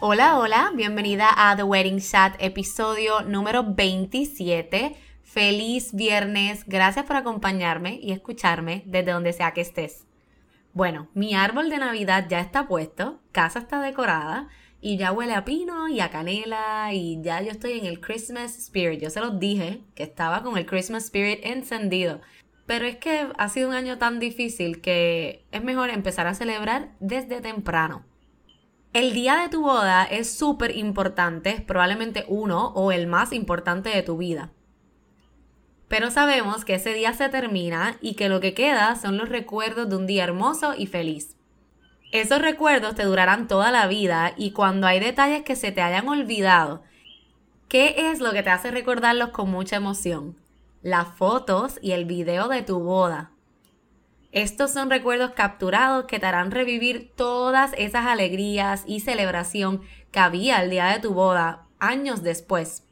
Hola, hola, bienvenida a The Wedding Chat, episodio número 27. Feliz viernes, gracias por acompañarme y escucharme desde donde sea que estés. Bueno, mi árbol de Navidad ya está puesto, casa está decorada y ya huele a pino y a canela y ya yo estoy en el Christmas Spirit. Yo se los dije que estaba con el Christmas Spirit encendido. Pero es que ha sido un año tan difícil que es mejor empezar a celebrar desde temprano. El día de tu boda es súper importante, probablemente uno o el más importante de tu vida. Pero sabemos que ese día se termina y que lo que queda son los recuerdos de un día hermoso y feliz. Esos recuerdos te durarán toda la vida y cuando hay detalles que se te hayan olvidado, ¿qué es lo que te hace recordarlos con mucha emoción? Las fotos y el video de tu boda. Estos son recuerdos capturados que te harán revivir todas esas alegrías y celebración que había el día de tu boda años después.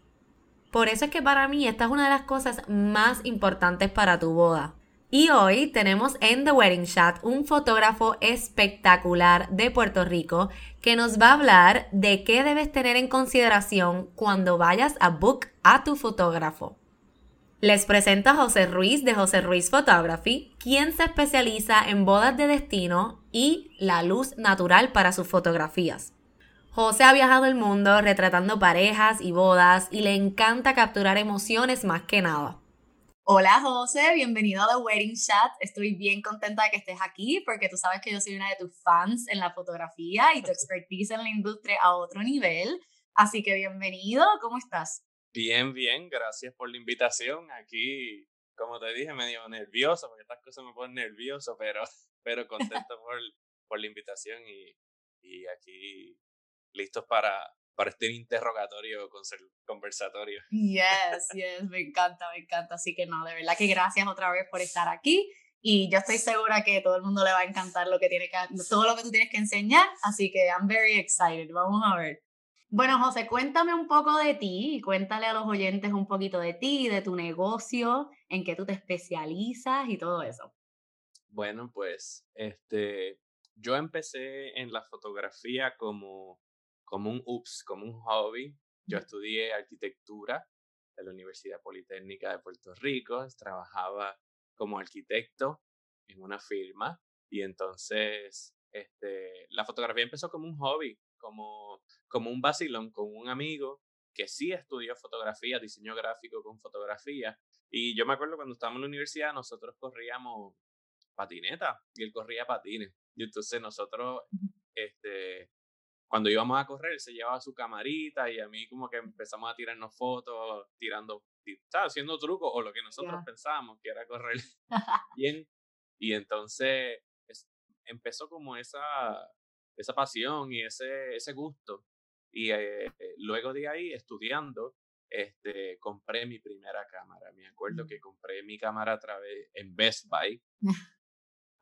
Por eso es que para mí esta es una de las cosas más importantes para tu boda. Y hoy tenemos en The Wedding Chat un fotógrafo espectacular de Puerto Rico que nos va a hablar de qué debes tener en consideración cuando vayas a book a tu fotógrafo. Les presento a José Ruiz de José Ruiz Photography, quien se especializa en bodas de destino y la luz natural para sus fotografías. José ha viajado el mundo retratando parejas y bodas y le encanta capturar emociones más que nada. Hola José, bienvenido a The Wedding Chat. Estoy bien contenta de que estés aquí porque tú sabes que yo soy una de tus fans en la fotografía y tu expertise en la industria a otro nivel. Así que bienvenido, ¿cómo estás? Bien, bien, gracias por la invitación. Aquí, como te dije, medio nervioso, porque estas cosas me ponen nervioso, pero, pero contento por, por la invitación y, y aquí listos para, para este interrogatorio conversatorio. Yes, yes, me encanta, me encanta. Así que no, de verdad que gracias otra vez por estar aquí. Y yo estoy segura que todo el mundo le va a encantar lo que tiene que, todo lo que tú tienes que enseñar. Así que I'm very excited. Vamos a ver. Bueno, José, cuéntame un poco de ti cuéntale a los oyentes un poquito de ti, de tu negocio, en qué tú te especializas y todo eso. Bueno, pues este, yo empecé en la fotografía como, como un ups, como un hobby. Yo estudié arquitectura en la Universidad Politécnica de Puerto Rico, trabajaba como arquitecto en una firma y entonces este, la fotografía empezó como un hobby, como, como un vacilón con un amigo que sí estudió fotografía, diseño gráfico con fotografía. Y yo me acuerdo cuando estábamos en la universidad, nosotros corríamos patineta y él corría patines. Y entonces nosotros, este, cuando íbamos a correr, se llevaba su camarita y a mí como que empezamos a tirarnos fotos, tirando, haciendo trucos o lo que nosotros pensábamos que era correr bien. Y entonces empezó como esa, esa pasión y ese, ese gusto. Y eh, eh, luego de ahí, estudiando, este, compré mi primera cámara. Me acuerdo mm. que compré mi cámara a través en Best Buy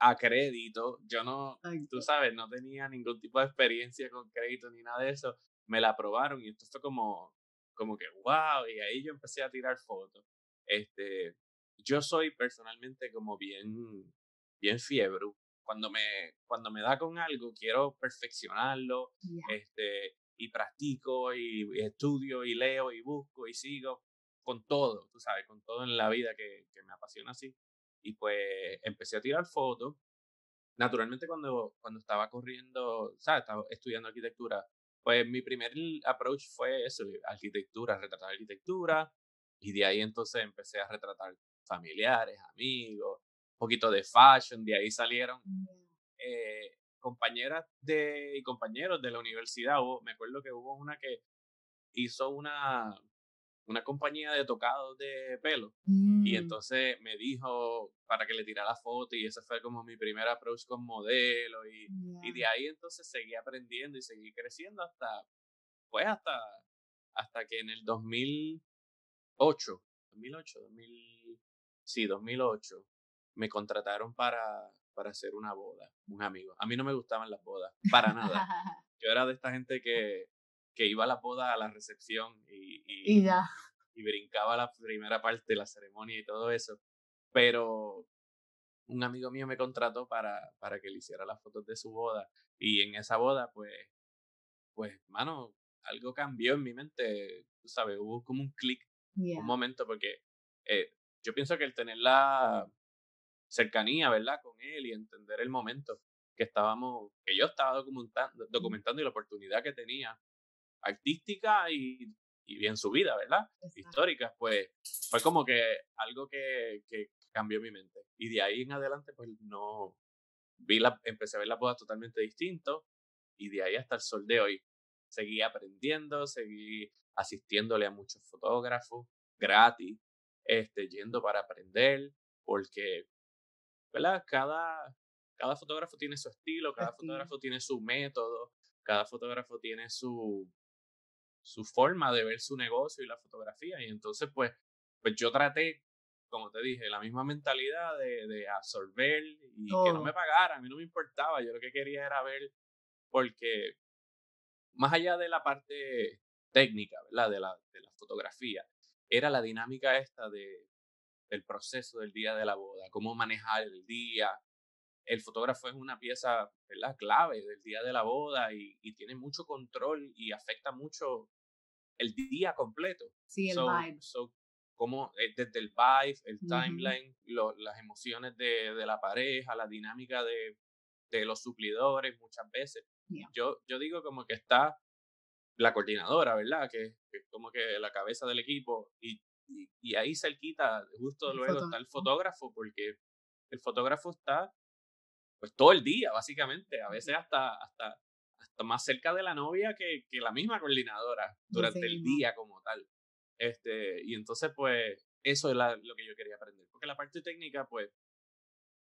a crédito. Yo no, tú sabes, no tenía ningún tipo de experiencia con crédito ni nada de eso. Me la aprobaron y esto fue como, como que wow. Y ahí yo empecé a tirar fotos. Este, yo soy personalmente como bien, bien fiebre cuando me, cuando me da con algo, quiero perfeccionarlo, este, y practico, y, estudio, y leo, y busco, y sigo, con todo, tú sabes, con todo en la vida que, que me apasiona así. Y pues empecé a tirar fotos, naturalmente cuando, cuando estaba corriendo, ¿sabes? Estaba estudiando arquitectura, pues mi primer approach fue eso, arquitectura, retratar arquitectura, y de ahí entonces empecé a retratar familiares, amigos, poquito de fashion, de ahí salieron eh, compañeras de, y compañeros de la universidad. me acuerdo que hubo una que hizo una, una compañía de tocados de pelo. Y mm. entonces me dijo para que le tirara foto y ese fue como mi primer approach con modelo. Y, y de ahí entonces seguí aprendiendo y seguí creciendo hasta, pues hasta, hasta que en el 2008, 2008, 2000, sí, 2008, me contrataron para, para hacer una boda, un amigo. A mí no me gustaban las bodas, para nada. Yo era de esta gente que que iba a la boda a la recepción y, y, y, brincaba la primera parte de la ceremonia y todo eso. Pero un amigo mío me contrató para, para que le hiciera las fotos de su boda. Y en esa boda, pues, pues, mano, algo cambió en mi mente, tú sabes, hubo como un clic, un momento, porque eh, yo pienso que el tener la cercanía, ¿verdad? Con él y entender el momento que estábamos, que yo estaba documentando, documentando y la oportunidad que tenía artística y, y en su vida, ¿verdad? Histórica, pues fue como que algo que, que, cambió mi mente. Y de ahí en adelante, pues no, vi la, empecé a ver las bodas totalmente distinto y de ahí hasta el sol de hoy. Seguí aprendiendo, seguí asistiéndole a muchos fotógrafos gratis, este, yendo para aprender, porque, ¿verdad? Cada, cada fotógrafo tiene su estilo, cada fotógrafo tiene su método, cada fotógrafo tiene su, su forma de ver su negocio y la fotografía. Y entonces, pues, pues yo traté, como te dije, la misma mentalidad de, de absorber y que no me pagaran. A mí no me importaba. Yo lo que quería era ver, porque más allá de la parte técnica, ¿verdad? De la, de la fotografía, era la dinámica esta de, del proceso del día de la boda, cómo manejar el día. El fotógrafo es una pieza ¿verdad? clave del día de la boda y, y tiene mucho control y afecta mucho el día completo. Sí, el vibe. como eh, desde el vibe, el timeline, las emociones de, de, la pareja, la dinámica de, de los suplidores muchas veces. Yo, yo digo como que está la coordinadora, ¿verdad? Que, es como que la cabeza del equipo y, y, ahí cerquita, justo luego está el fotógrafo, porque el fotógrafo está pues todo el día, básicamente, a veces hasta, hasta más cerca de la novia que, que la misma coordinadora durante el día como tal. Este, y entonces, pues, eso es lo que yo quería aprender. Porque la parte técnica, pues,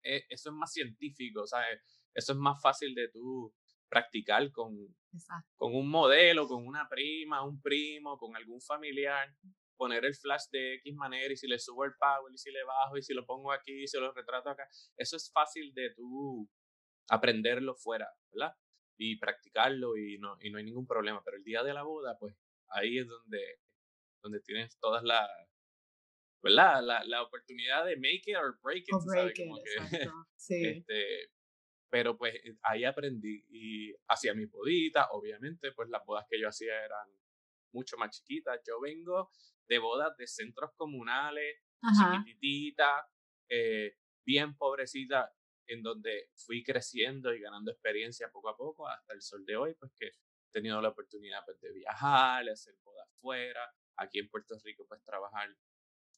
e, eso es más científico, ¿sabes? Eso es más fácil de tú practicar con, con un modelo, con una prima, un primo, con algún familiar, poner el flash de X manera y si le subo el power y si le bajo y si lo pongo aquí y si lo retrato acá, eso es fácil de tú aprenderlo fuera, ¿verdad? y practicarlo y no, y no hay ningún problema. Pero el día de la boda, pues ahí es donde, donde tienes todas las, ¿verdad? La, la oportunidad de make it or break it, ¿sabes? Como que, sí. este, pero pues eh, ahí aprendí y hacía mis boditas, obviamente, pues las bodas que yo hacía eran mucho más chiquitas. Yo vengo de bodas de centros comunales, chiquititas, eh, bien pobrecitas en donde fui creciendo y ganando experiencia poco a poco hasta el sol de hoy, pues que he tenido la oportunidad pues, de viajar, de hacer bodas fuera, aquí en Puerto Rico pues trabajar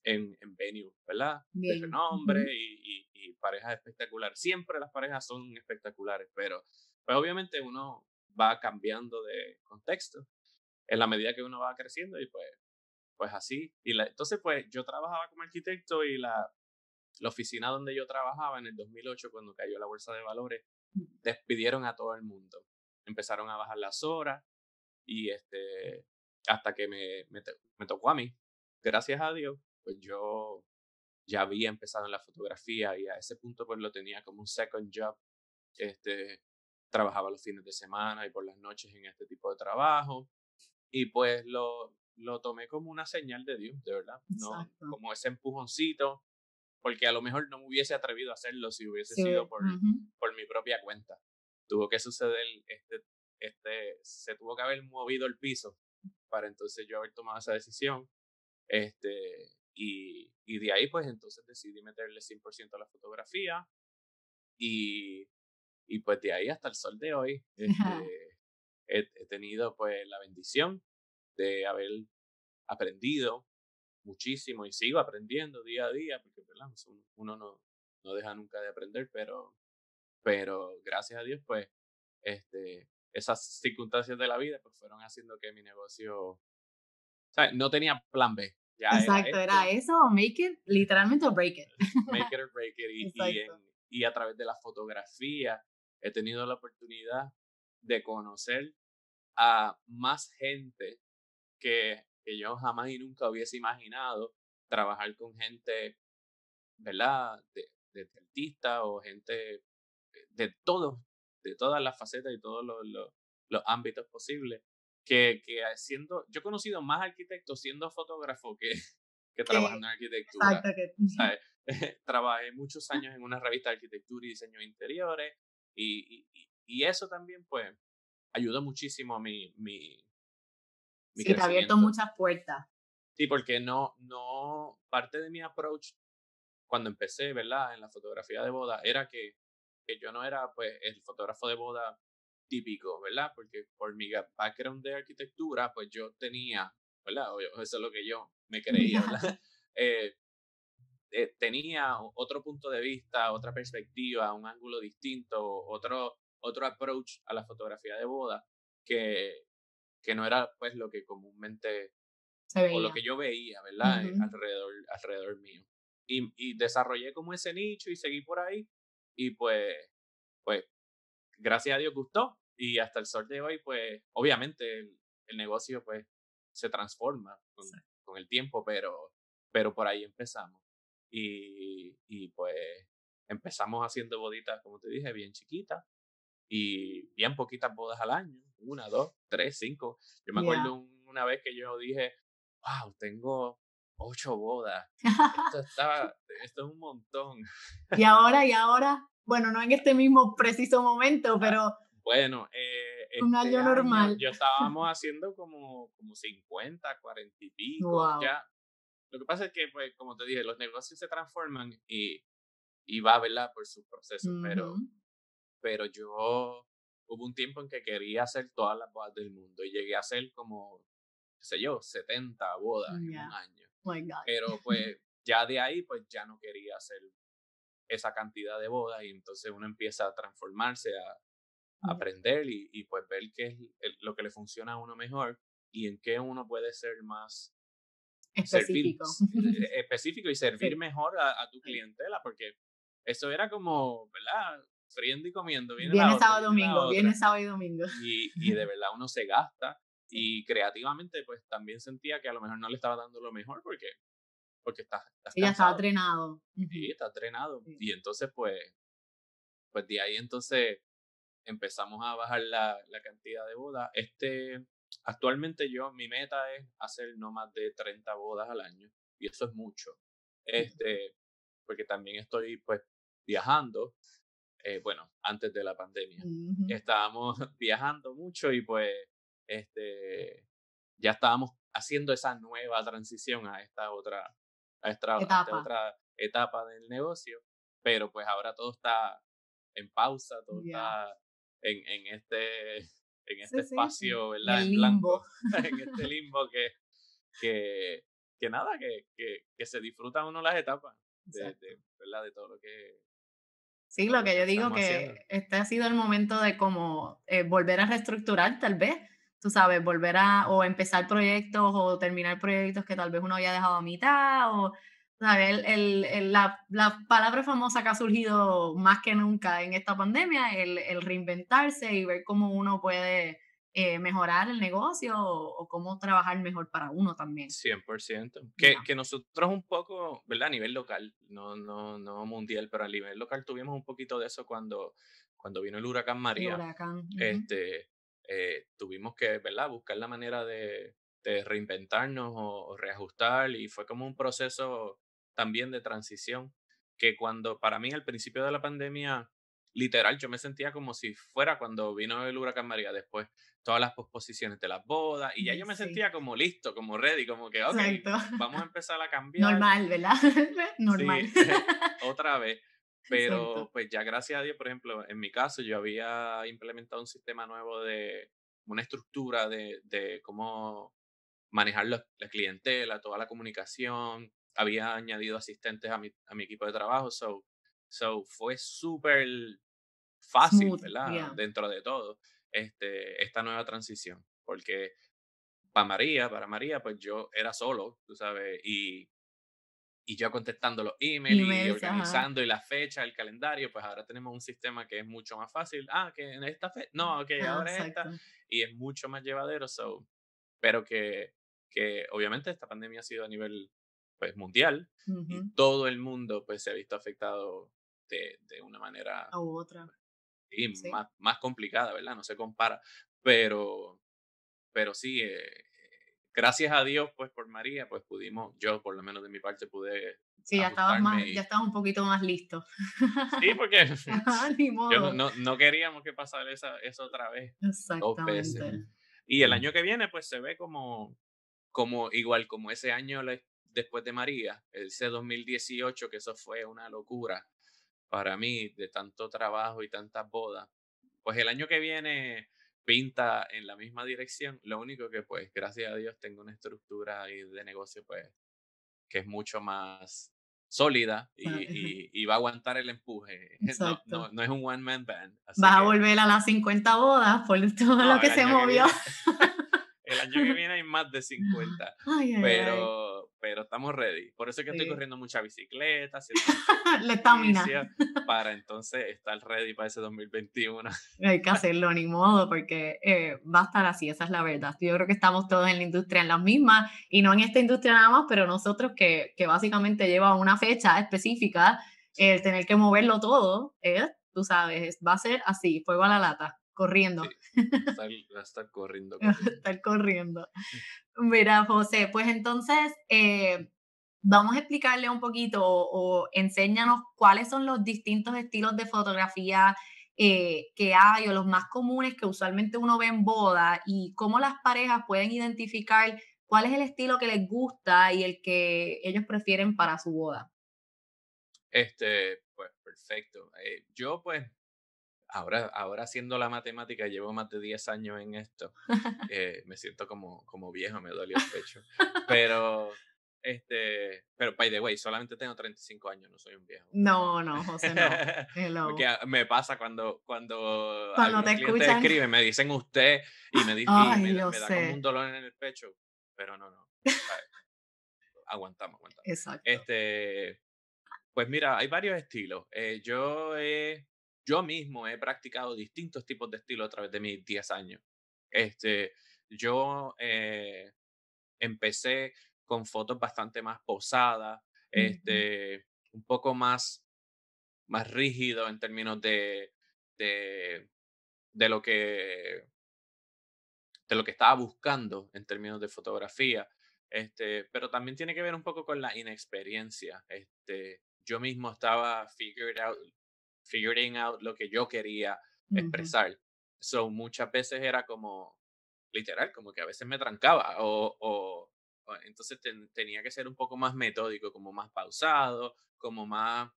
en, en venue, ¿verdad? De renombre y, y, parejas espectaculares. Siempre las parejas son espectaculares, pero pues obviamente uno va cambiando de contexto en la medida que uno va creciendo y pues, pues así. Y la, entonces pues yo trabajaba como arquitecto y la, la oficina donde yo trabajaba en el 2008, cuando cayó la bolsa de valores, despidieron a todo el mundo. Empezaron a bajar las horas y este, hasta que me, me, tocó a mí. Gracias a Dios, pues yo ya había empezado en la fotografía y a ese punto pues lo tenía como un second job. Este, trabajaba los fines de semana y por las noches en este tipo de trabajo. Y pues lo, lo tomé como una señal de Dios, de verdad. ¿no? Como ese empujoncito porque a lo mejor no me hubiese atrevido a hacerlo si hubiese sido por, por mi propia cuenta. Tuvo que suceder, este, este, se tuvo que haber movido el piso para entonces yo haber tomado esa decisión. Este, y, y de ahí pues entonces decidí meterle 100% a la fotografía y y pues de ahí hasta el sol de hoy este, he, tenido pues la bendición de haber aprendido muchísimo y sigo aprendiendo día a día, porque uno no, no deja nunca de aprender, pero, pero gracias a Dios, pues, este, esas circunstancias de la vida pues fueron haciendo que mi negocio, no tenía plan B. Exacto, era, eso, make it, literalmente o break it. Make it or break it. Y, y, a través de la fotografía he tenido la oportunidad de conocer a más gente que, que yo jamás y nunca hubiese imaginado trabajar con gente, ¿verdad? De, de artistas o gente de todos, de todas las facetas y todos los, los, ámbitos posibles. Que, que siendo, yo he conocido más arquitectos siendo fotógrafo que, que trabajando en arquitectura. Exacto. Que... Trabajé muchos años en una revista de arquitectura y diseño de interiores y, y, y eso también pues ayudó muchísimo a mi, mi, mi sí, te ha abierto muchas puertas. Sí, porque no, no, parte de mi approach cuando empecé, ¿verdad? En la fotografía de boda, era que, que yo no era, pues, el fotógrafo de boda típico, ¿verdad? Porque por mi background de arquitectura, pues yo tenía, ¿verdad? Eso es lo que yo me creía, ¿verdad? Eh, eh, tenía otro punto de vista, otra perspectiva, un ángulo distinto, otro, otro approach a la fotografía de boda que, que no era pues lo que comúnmente o lo que yo veía, ¿verdad? alrededor, alrededor mío. Y, y, desarrollé como ese nicho y seguí por ahí y pues, pues, gracias a Dios gustó y hasta el sol de hoy, pues, obviamente el, negocio pues se transforma con, con, el tiempo, pero, pero por ahí empezamos. Y, y pues empezamos haciendo boditas, como te dije, bien chiquitas y bien poquitas bodas al año, una, dos, tres, cinco. Yo me acuerdo una vez que yo dije, wow, tengo ocho bodas. Esto, está, esto es un montón. Y ahora, y ahora, bueno, no en este mismo preciso momento, ah, pero... Bueno, eh, un año este normal. yo estábamos haciendo como, como 50, 40 y pico. Ya. Lo que pasa es que, pues, como te dije, los negocios se transforman y, y va, ¿verdad? Por sus procesos, pero pero yo hubo un tiempo en que quería hacer todas las bodas del mundo y llegué a hacer como, qué sé yo, 70 bodas en un año. Oh pero pues ya de ahí pues ya no quería hacer esa cantidad de bodas y entonces uno empieza a transformarse, a, aprender y, y, pues ver qué es lo que le funciona a uno mejor y en qué uno puede ser más específico, e, específico y servir mejor a, a, tu clientela, porque eso era como, ¿verdad? Friendo y comiendo. Viene, sábado domingo, viene sábado y domingo. Y, y de verdad uno se gasta y creativamente pues también sentía que a lo mejor no le estaba dando lo mejor porque porque está, ya estaba entrenado. Sí, está entrenado. Y entonces pues pues de ahí entonces empezamos a bajar la, la cantidad de bodas. Este actualmente yo mi meta es hacer no más de 30 bodas al año y eso es mucho. Este porque también estoy pues viajando eh, bueno, antes de la pandemia. Estábamos viajando mucho y pues este, ya estábamos haciendo esa nueva transición a esta otra, a esta, etapa. otra etapa del negocio, pero pues ahora todo está en pausa, todo está en, en este, en este espacio, ¿verdad? En, limbo. en este limbo que, que, que nada, que, que, que se disfruta uno las etapas de, de, ¿verdad? de todo lo que Sí, lo que yo digo que este ha sido el momento de como eh, volver a reestructurar tal vez, tú sabes, volver a o empezar proyectos o terminar proyectos que tal vez uno había dejado a mitad o, ¿sabes? El, el, la, la, palabra famosa que ha surgido más que nunca en esta pandemia, el, el reinventarse y ver cómo uno puede eh, mejorar el negocio o, cómo trabajar mejor para uno también. 100%. Que, que nosotros un poco, ¿verdad? A nivel local, no, no, no mundial, pero a nivel local tuvimos un poquito de eso cuando, cuando vino el huracán María. Este, eh, tuvimos que, ¿verdad? Buscar la manera de, de reinventarnos o, reajustar y fue como un proceso también de transición que cuando para mí al principio de la pandemia literal, yo me sentía como si fuera cuando vino el huracán María después, todas las posposiciones de las bodas, y ya yo me sentía como listo, como ready, como que, ok, vamos a empezar a cambiar. Normal, ¿verdad? Normal. otra vez. Pero pues ya gracias a Dios, por ejemplo, en mi caso yo había implementado un sistema nuevo de una estructura de, de cómo manejar la, clientela, toda la comunicación. Había añadido asistentes a mi, a mi equipo de trabajo, so, so fue súper fácil, ¿verdad? Dentro de todo, este, esta nueva transición, porque para María, para María, pues yo era solo, tú sabes, y, y yo contestando los emails, y organizando y la fecha, el calendario, pues ahora tenemos un sistema que es mucho más fácil. Ah, que en esta fecha, no, que ahora es esta, y es mucho más llevadero, so, pero que, que obviamente esta pandemia ha sido a nivel pues mundial y todo el mundo pues se ha visto afectado de, de una manera u otra y Más, más complicada, ¿verdad? No se compara, pero pero sí, eh, gracias a Dios, pues por María, pues pudimos, yo por lo menos de mi parte pude. Sí, ya estabas, más, ya estabas un poquito más listo. Sí, porque yo no, no, queríamos que pasara esa, eso otra vez. Exactamente. Y el año que viene, pues se ve como, como igual como ese año después de María, ese 2018, que eso fue una locura para mí, de tanto trabajo y tantas bodas. Pues el año que viene pinta en la misma dirección. Lo único que, pues, gracias a Dios, tengo una estructura de negocio, pues, que es mucho más sólida y, y, va a aguantar el empuje. No, no, es un one-man band. Vas a volver a las 50 bodas por todo lo que se movió. el año que viene hay más de 50. pero pero estamos ready. Por eso es que estoy corriendo mucha bicicleta, la estamina. Para entonces estar ready para ese 2021. Hay que hacerlo, ni modo, porque eh, va a estar así, esa es la verdad. Yo creo que estamos todos en la industria en las mismas, y no en esta industria nada más, pero nosotros que, que básicamente lleva una fecha específica, el tener que moverlo todo, eh, tú sabes, va a ser así, fuego a la lata corriendo. va a estar corriendo. corriendo. estar corriendo. Mira, José, pues entonces eh, vamos a explicarle un poquito o, enséñanos cuáles son los distintos estilos de fotografía eh, que hay o los más comunes que usualmente uno ve en boda y cómo las parejas pueden identificar cuál es el estilo que les gusta y el que ellos prefieren para su boda. Este, pues perfecto. Eh, yo pues ahora, ahora haciendo la matemática, llevo más de 10 años en esto. Eh, me siento como, como viejo, me duele el pecho. Pero, este, pero by the way, solamente tengo 35 años, no soy un viejo. No, no, José, no. Porque me pasa cuando, cuando, cuando te escuchan. escriben, me dicen usted y me, dice, me, da como un dolor en el pecho. Pero no, no. aguantamos, aguantamos. Exacto. Este, pues mira, hay varios estilos. Eh, yo he yo mismo he practicado distintos tipos de estilo a través de mis 10 años. Este, yo eh, empecé con fotos bastante más posadas, este, un poco más, más rígido en términos de, de, de, lo que de lo que estaba buscando en términos de fotografía. Este, pero también tiene que ver un poco con la inexperiencia. Este, yo mismo estaba figured out, figuring out lo que yo quería expresar. So, muchas veces era como, literal, como que a veces me trancaba o, o, entonces tenía que ser un poco más metódico, como más pausado, como más,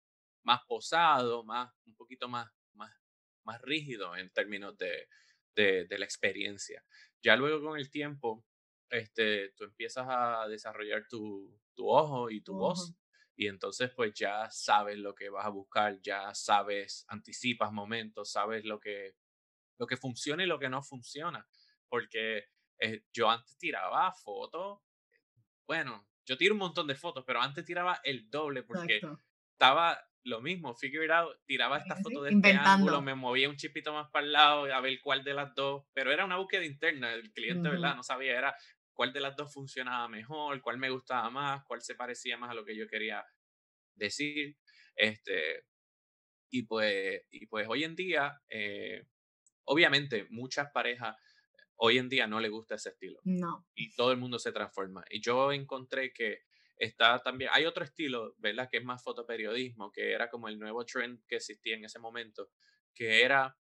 más posado, más, un poquito más, más, más rígido en términos de, de, de la experiencia. Ya luego con el tiempo, este, tú empiezas a desarrollar tu, tu ojo y tu voz y entonces pues ya sabes lo que vas a buscar, ya sabes, anticipas momentos, sabes lo que, lo que funciona y lo que no funciona. Porque eh, yo antes tiraba fotos, bueno, yo tiro un montón de fotos, pero antes tiraba el doble porque estaba lo mismo, figure out, tiraba esta foto de este ángulo, me movía un chipito más para el lado a ver cuál de las dos, pero era una búsqueda interna, el cliente, ¿verdad? No sabía, era cuál de las dos funcionaba mejor, cuál me gustaba más, cuál se parecía más a lo que yo quería decir. Este, y, pues, y pues hoy en día, eh, obviamente muchas parejas hoy en día no le gusta ese estilo. No. Y todo el mundo se transforma. Y yo encontré que está también, hay otro estilo, ¿verdad? Que es más fotoperiodismo, que era como el nuevo trend que existía en ese momento, que era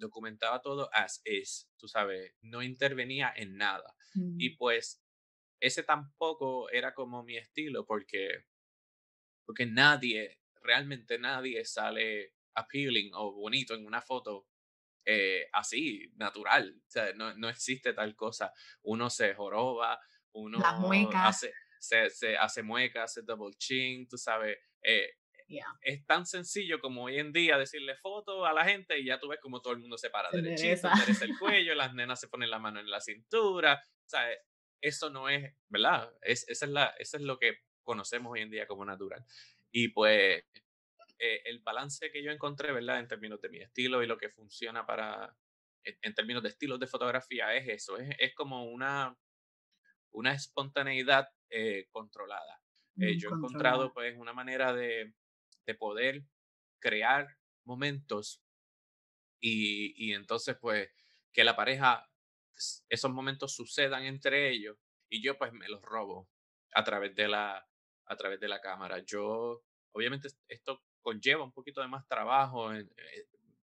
documentaba todo as is, tú sabes, no intervenía en nada. Y pues ese tampoco era como mi estilo porque, porque nadie realmente nadie sale appealing o bonito en una foto eh, así, natural. O sea, no, no, existe tal cosa. Uno se joroba, uno hace, se, se, hace muecas, hace double chin, tú sabes. Eh, es tan sencillo como hoy en día decirle foto a la gente y ya tú ves como todo el mundo se para derechito, endereza el cuello, las nenas se ponen la mano en la cintura. O sea, eso no es, ¿verdad? Es, esa es la, eso es lo que conocemos hoy en día como natural. Y pues eh, el balance que yo encontré, ¿verdad? En términos de mi estilo y lo que funciona para, en, términos de estilos de fotografía, es eso, es, es como una, una espontaneidad eh, controlada. Eh, yo he encontrado pues una manera de, de poder crear momentos y, y, entonces pues que la pareja, esos momentos sucedan entre ellos y yo pues me los robo a través de la, a través de la cámara. Yo, obviamente esto conlleva un poquito de más trabajo eh,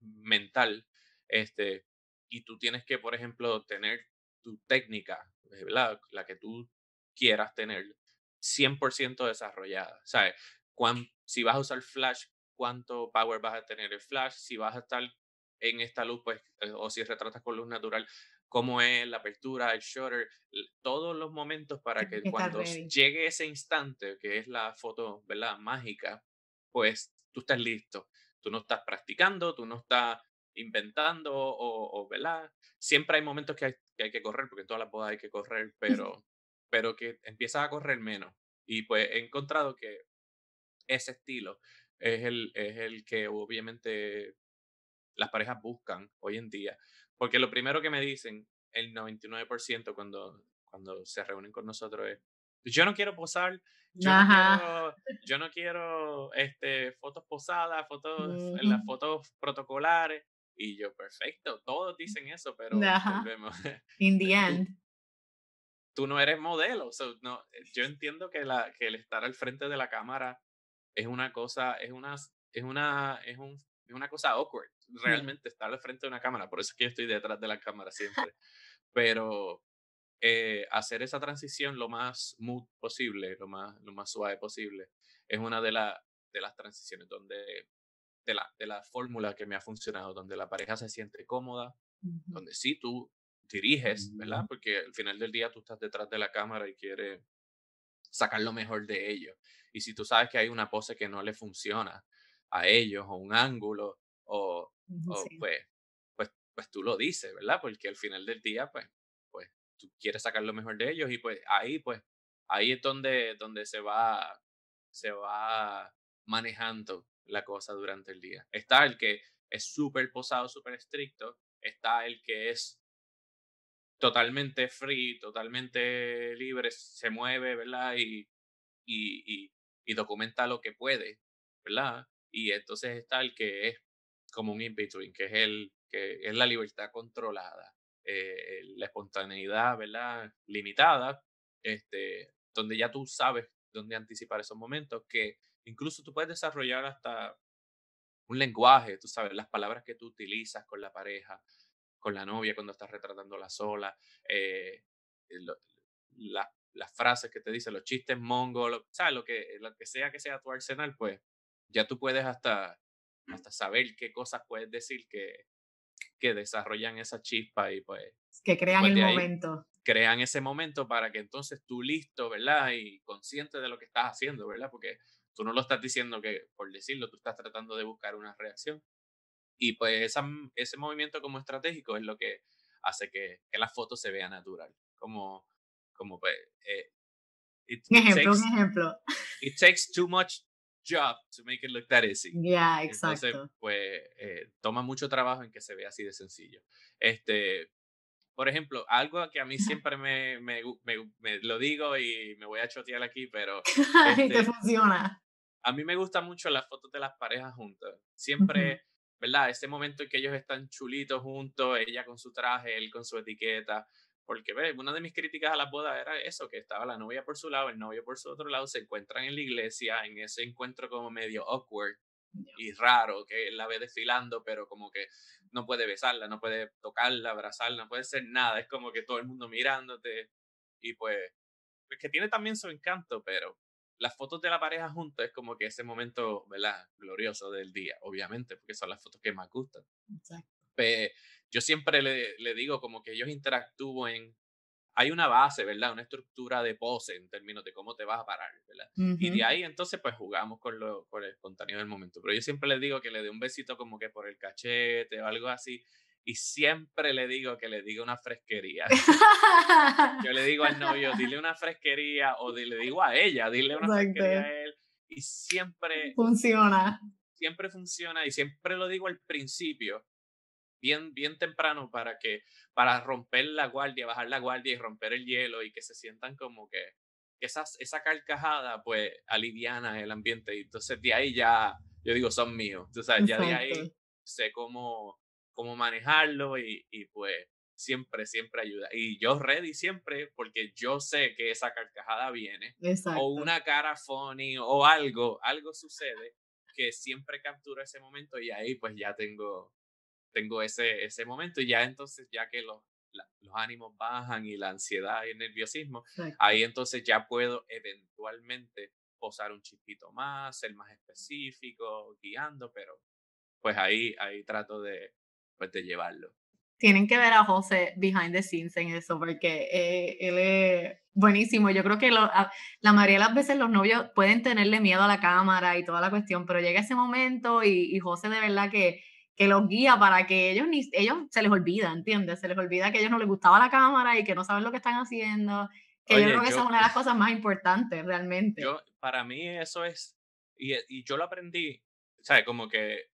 mental, este, y tú tienes que, por ejemplo, tener tu técnica, ¿verdad? la que tú quieras tener, 100% desarrollada. ¿Sabes? Si vas a usar flash, cuánto power vas a tener el flash, si vas a estar en esta luz, pues, eh, o si retratas con luz natural, cómo es la apertura, el shutter, todos los momentos para que cuando llegue ese instante, que es la foto, ¿verdad? Mágica, pues tú estás listo. Tú no estás practicando, tú no estás inventando o, o ¿verdad? Siempre hay momentos que hay, que hay, que correr, porque en todas las bodas hay que correr, pero, pero que empiezas a correr menos. Y pues he encontrado que ese estilo es el, es el que obviamente las parejas buscan hoy en día. Porque lo primero que me dicen, el 99% cuando, cuando se reúnen con nosotros es, yo no quiero posar, yo no quiero, yo no quiero este, fotos posadas, fotos, en las fotos protocolares. Y yo, perfecto, todos dicen eso, pero volvemos. In the end. Tú, no eres modelo. no, yo entiendo que, la, que el estar al frente de la cámara es una cosa, es una, es una, es un, es una cosa awkward. Realmente estar al frente de una cámara. Por eso es que yo estoy detrás de la cámara siempre. pero eh, hacer esa transición lo más smooth posible, lo más, lo más suave posible, es una de, la, de las transiciones donde, de la, de la fórmula que me ha funcionado, donde la pareja se siente cómoda, donde sí tú diriges, ¿verdad? Porque al final del día tú estás detrás de la cámara y quieres sacar lo mejor de ellos. Y si tú sabes que hay una pose que no le funciona a ellos, o un ángulo, o, o pues, pues, pues tú lo dices, ¿verdad? Porque al final del día, pues tú quieres sacar lo mejor de ellos y pues ahí pues ahí es donde, donde se va se va manejando la cosa durante el día. Está el que es súper posado, súper estricto, está el que es totalmente free, totalmente libre, se mueve, ¿verdad? Y, y, y, documenta lo que puede, ¿verdad? Y entonces está el que es como un in-between, que es el que es la libertad controlada. Eh, la espontaneidad, ¿verdad? Limitada, este, donde ya tú sabes dónde anticipar esos momentos, que incluso tú puedes desarrollar hasta un lenguaje, tú sabes, las palabras que tú utilizas con la pareja, con la novia cuando estás retratándola sola, eh, las frases que te dicen, los chistes mongos, lo, ¿sabes? Lo que, lo que sea que sea tu arsenal, pues ya tú puedes hasta, hasta saber qué cosas puedes decir que, que desarrollan esa chispa y pues... Que crean pues, el momento. Crean ese momento para que entonces tú listo, ¿verdad? Y consciente de lo que estás haciendo, ¿verdad? Porque tú no lo estás diciendo que por decirlo, tú estás tratando de buscar una reacción. Y pues esa, ese movimiento como estratégico es lo que hace que, que la foto se vea natural. Como, como pues... Eh, un ejemplo, un ejemplo. It takes too much job to make it look that easy. Yeah, exacto. Entonces, pues eh, toma mucho trabajo en que se vea así de sencillo. Este, por ejemplo, algo que a mí siempre me, me, me, lo digo y me voy a chotear aquí, pero... Este, te funciona. A mí me gustan mucho las fotos de las parejas juntas. Siempre, ¿verdad? Ese momento en que ellos están chulitos juntos, ella con su traje, él con su etiqueta. Porque, ¿ves? Una de mis críticas a las bodas era eso, que estaba la novia por su lado, el novio por su otro lado, se encuentran en la iglesia, en ese encuentro como medio awkward y raro, que él la ve desfilando, pero como que no puede besarla, no puede tocarla, abrazarla, no puede ser nada, es como que todo el mundo mirándote y pues, pues que tiene también su encanto, pero las fotos de la pareja juntos es como que ese momento, ¿verdad? Glorioso del día, obviamente, porque son las fotos que más gustan. Exacto. Pero yo siempre le, le digo como que ellos interactúen hay una base, ¿verdad? Una estructura de pose en términos de cómo te vas a parar, ¿verdad? Y de ahí entonces pues jugamos con, lo, con el espontáneo del momento. Pero yo siempre le digo que le dé un besito como que por el cachete o algo así. Y siempre le digo que le diga una fresquería. yo le digo al novio, dile una fresquería o le digo a ella, dile una fresquería a él. Y siempre... Funciona. Siempre funciona y siempre lo digo al principio bien, bien temprano para que, para romper la guardia, bajar la guardia y romper el hielo y que se sientan como que, que esas, esa carcajada pues aliviana el ambiente y entonces de ahí ya, yo digo, son míos, tú sabes, ya de ahí sé cómo, cómo manejarlo y, y pues siempre, siempre ayuda. Y yo ready siempre porque yo sé que esa carcajada viene. O una cara funny o algo, algo sucede que siempre captura ese momento y ahí pues ya tengo, tengo ese, ese momento y ya entonces, ya que los, los ánimos bajan y la ansiedad y el nerviosismo, ahí entonces ya puedo eventualmente posar un chispito más, ser más específico, guiando, pero pues ahí, ahí trato de, pues, de llevarlo. Tienen que ver a José behind the scenes en eso, porque eh, él es buenísimo. Yo creo que la mayoría de las veces los novios pueden tenerle miedo a la cámara y toda la cuestión, pero llega ese momento y, y José de verdad que que los guía para que ellos ni ellos se les olvida, ¿entiendes? Se les olvida que a ellos no les gustaba la cámara y que no saben lo que están haciendo. Que yo creo que esa es una de las cosas más importantes realmente. Yo, para mí eso es, y, y yo lo aprendí, ¿sabes? Como que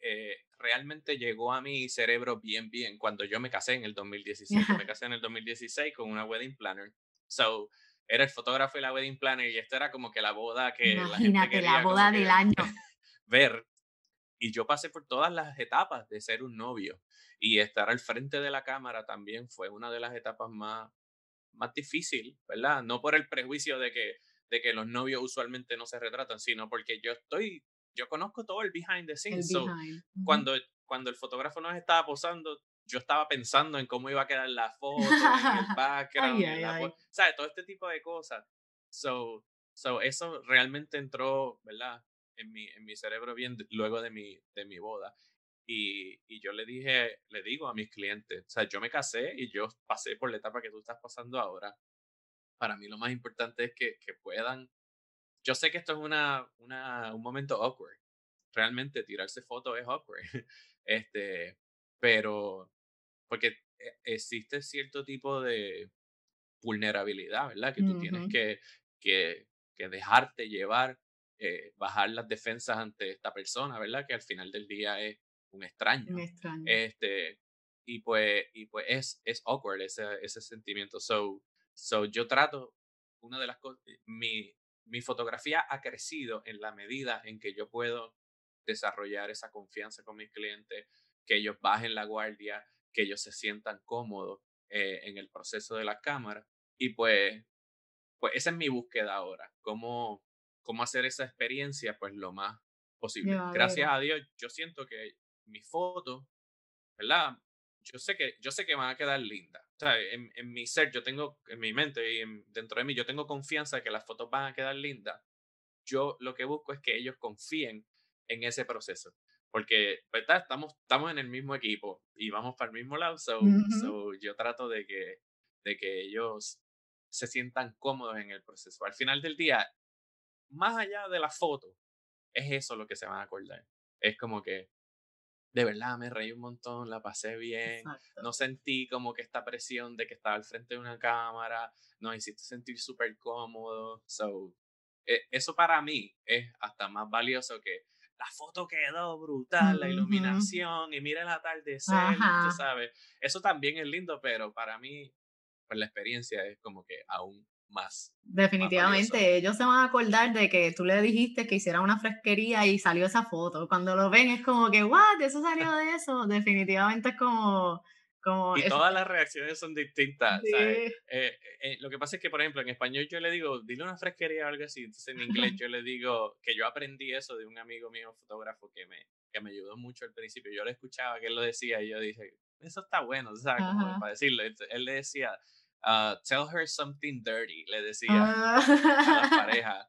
eh, realmente llegó a mi cerebro bien, bien cuando yo me casé en el 2016. me casé en el 2016 con una wedding planner. So, era el fotógrafo y la wedding planner y esto era como que la boda que Imagínate, la gente quería la boda del año. ver y yo pasé por todas las etapas de ser un novio y estar al frente de la cámara también fue una de las etapas más, más difíciles, ¿verdad? No por el prejuicio de que, de que los novios usualmente no se retratan, sino porque yo estoy, yo conozco todo el behind the scenes. cuando, cuando el fotógrafo nos estaba posando, yo estaba pensando en cómo iba a quedar la foto, en el background, ¿sabes? Todo este tipo de cosas. So, so eso realmente entró, ¿verdad? en mi, en mi cerebro bien luego de mi, de mi boda. Y, y, yo le dije, le digo a mis clientes, o sea, yo me casé y yo pasé por la etapa que tú estás pasando ahora. Para mí lo más importante es que, que puedan, yo sé que esto es una, una, un momento awkward, realmente tirarse fotos es awkward, este, pero porque e, existe cierto tipo de vulnerabilidad, ¿verdad? Que tú tienes que, que, que dejarte llevar eh, bajar las defensas ante esta persona, ¿verdad? Que al final del día es un extraño. Un extraño. Este, y pues, y pues es, es awkward ese, ese sentimiento. So, so yo trato, una de las cosas, mi, mi fotografía ha crecido en la medida en que yo puedo desarrollar esa confianza con mis clientes, que ellos bajen la guardia, que ellos se sientan cómodos eh, en el proceso de la cámara. Y pues, pues esa es mi búsqueda ahora, cómo, cómo hacer esa experiencia pues lo más posible. Gracias a Dios, yo siento que mis fotos, ¿verdad? Yo sé que, yo sé que van a quedar lindas. Sea, en, en, mi ser, yo tengo, en mi mente y dentro de mí, yo tengo confianza de que las fotos van a quedar lindas. Yo lo que busco es que ellos confíen en ese proceso. Porque, ¿verdad? Estamos, estamos en el mismo equipo y vamos para el mismo lado. So, so yo trato de que, de que ellos se sientan cómodos en el proceso. Al final del día, más allá de la foto, es eso lo que se van a acordar. Es como que, de verdad, me reí un montón, la pasé bien, no sentí como que esta presión de que estaba al frente de una cámara, nos hiciste sentir súper cómodo. So, e, eso para mí es hasta más valioso que la foto quedó brutal, la iluminación y mira el atardecer, tú sabes. Eso también es lindo, pero para mí, pues la experiencia es como que aún más. Definitivamente, ellos se van a acordar de que tú le dijiste que hiciera una fresquería y salió esa foto. Cuando lo ven es como que, ¿what? ¿Eso salió de eso? Definitivamente es como... como y todas las reacciones son distintas. Eh, eh, lo que pasa es que, por ejemplo, en español yo le digo, dile una fresquería o algo así. Entonces en inglés yo le digo que yo aprendí eso de un amigo mío fotógrafo que me, que me ayudó mucho al principio. Yo le escuchaba que él lo decía y yo dije, eso está bueno, ¿sabes? Como para decirlo. Él le decía, Uh, tell her something dirty, le decía a la ah. pareja.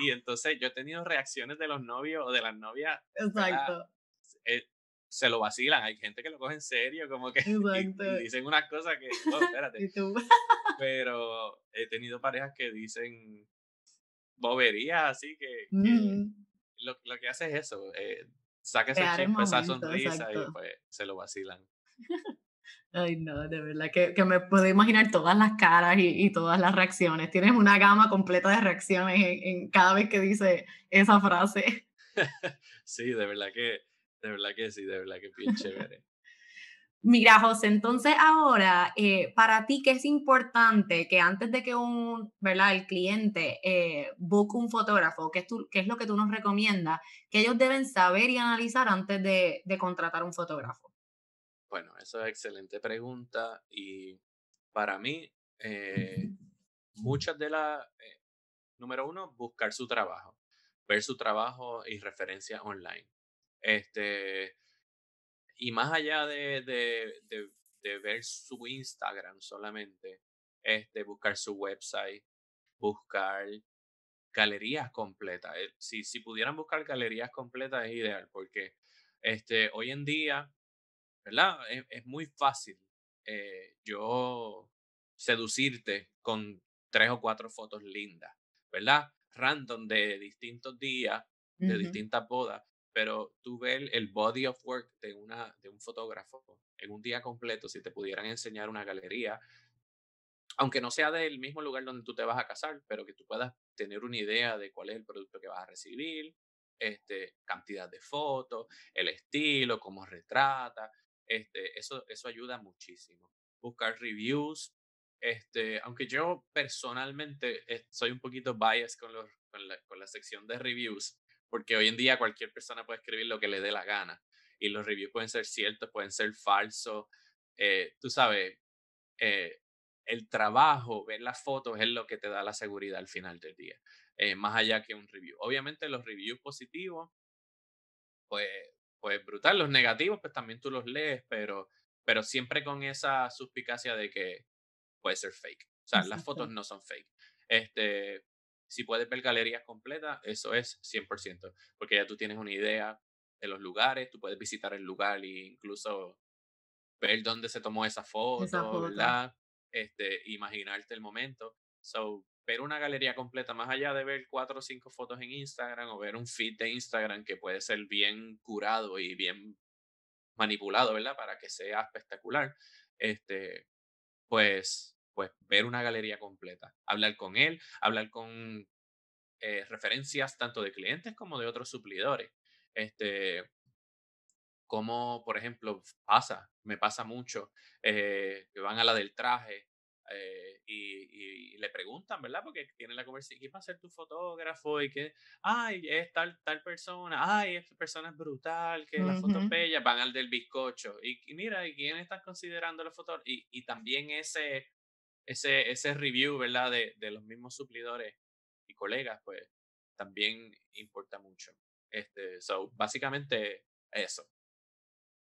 Y entonces yo he tenido reacciones de los novios o de las novias. Exacto. Eh, se lo vacilan. Hay gente que lo coge en serio, como que y, dicen unas cosas que, oh, espérate. Pero he tenido parejas que dicen boberías así que, lo, lo, que hace es eso, eh, saca ese chip, esa sonrisa y pues se lo vacilan. Ay, no, de verdad que, que, me puedo imaginar todas las caras y, y, todas las reacciones. Tienes una gama completa de reacciones en, en cada vez que dice esa frase. sí, de verdad que de verdad que sí, de verdad que bien chévere. Mira, José, entonces ahora, eh, para ti, ¿qué es importante que antes de que un, ¿verdad? el cliente eh, busque un fotógrafo, ¿qué es, ¿qué es lo que tú nos recomiendas, que ellos deben saber y analizar antes de, de contratar un fotógrafo? Bueno, esa es excelente pregunta y para mí, eh, muchas de las, eh, número uno, buscar su trabajo, ver su trabajo y referencias online. Este, y más allá de, de, de, ver su Instagram solamente, este, buscar su website, buscar galerías completas. Eh, si, si pudieran buscar galerías completas es ideal porque este, hoy en día, ¿verdad? Es, muy fácil eh, yo seducirte con tres o cuatro fotos lindas, ¿verdad? Random de distintos días, de distintas bodas, pero tú ves el body of work de, una, de un fotógrafo en un día completo, si te pudieran enseñar una galería, aunque no sea del mismo lugar donde tú te vas a casar, pero que tú puedas tener una idea de cuál es el producto que vas a recibir, este, cantidad de fotos, el estilo, cómo retrata, este, eso, eso ayuda muchísimo. Buscar reviews, este, aunque yo personalmente eh, soy un poquito biased con, los, con, la, con la sección de reviews, porque hoy en día cualquier persona puede escribir lo que le dé la gana y los reviews pueden ser ciertos, pueden ser falsos. Eh, tú sabes, eh, el trabajo, ver las fotos es lo que te da la seguridad al final del día, eh, más allá que un review. Obviamente los reviews positivos, pues, pues brutal, los negativos, pues también tú los lees, pero, pero siempre con esa suspicacia de que puede ser fake. O sea, las fotos no son fake. Este, si puedes ver galerías completas, eso es 100%, porque ya tú tienes una idea de los lugares, tú puedes visitar el lugar e incluso ver dónde se tomó esa foto, ¿verdad? Este, imaginarte el momento. So, ver una galería completa, más allá de ver cuatro o cinco fotos en Instagram o ver un feed de Instagram que puede ser bien curado y bien manipulado, ¿verdad? Para que sea espectacular. Este, pues pues ver una galería completa, hablar con él, hablar con eh, referencias tanto de clientes como de otros suplidores. Este, como, por ejemplo, pasa, me pasa mucho, eh, que van a la del traje eh, y, le preguntan, ¿verdad? Porque tienen la conversación, ¿quién va a ser tu fotógrafo? Y que, ay, es tal, tal persona, ay, esta persona es brutal, que la foto bella, van al del bizcocho. Y, mira, ¿y quién estás considerando la foto? Y, y también ese, ese, ese review, ¿verdad? De, de los mismos suplidores y colegas, pues también importa mucho. Este, so, básicamente eso.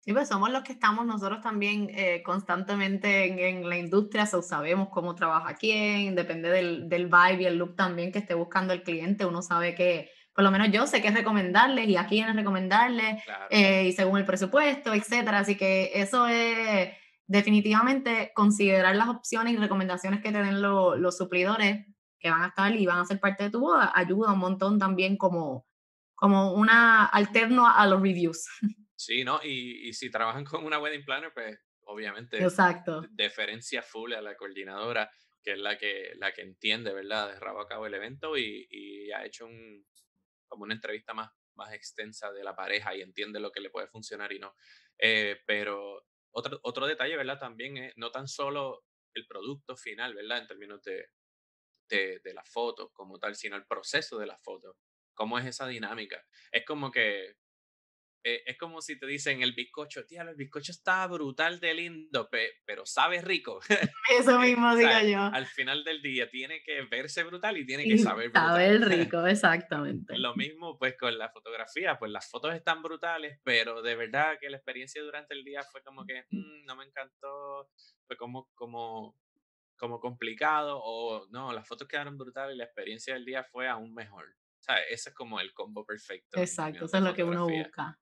Sí, pues somos los que estamos nosotros también eh, constantemente en, en, la industria, so sabemos cómo trabaja quién, depende del, del vibe y el look también que esté buscando el cliente, uno sabe que, por lo menos yo sé qué recomendarles y a quiénes recomendarles, eh, y según el presupuesto, etcétera, así que eso es definitivamente considerar las opciones y recomendaciones que te den los suplidores que van a estar y van a ser parte de tu boda ayuda un montón también como, como una alterno a los reviews. Sí, ¿no? Y, y si trabajan con una wedding planner, pues obviamente Exacto. deferencia full a la coordinadora, que es la que, la que entiende, ¿verdad?, de rabo a cabo el evento y, y ha hecho un, como una entrevista más, más extensa de la pareja y entiende lo que le puede funcionar y no. Eh, pero otro, otro detalle, ¿verdad? También es no tan solo el producto final, ¿verdad? En términos de, de, de la foto como tal, sino el proceso de la foto. ¿Cómo es esa dinámica? Es como que eh, es como si te dicen el bizcocho, tía, el bizcocho está brutal de lindo, pero sabe rico. Eso mismo digo yo. Al final del día tiene que verse brutal y tiene que saber brutal. Saber rico, exactamente. Lo mismo pues con la fotografía, pues las fotos están brutales, pero de verdad que la experiencia durante el día fue como que mm, no me encantó, fue como, como, como complicado o no, las fotos quedaron brutales y la experiencia del día fue aún mejor. O sea, ese es como el combo perfecto. Exacto, eso es lo que uno busca.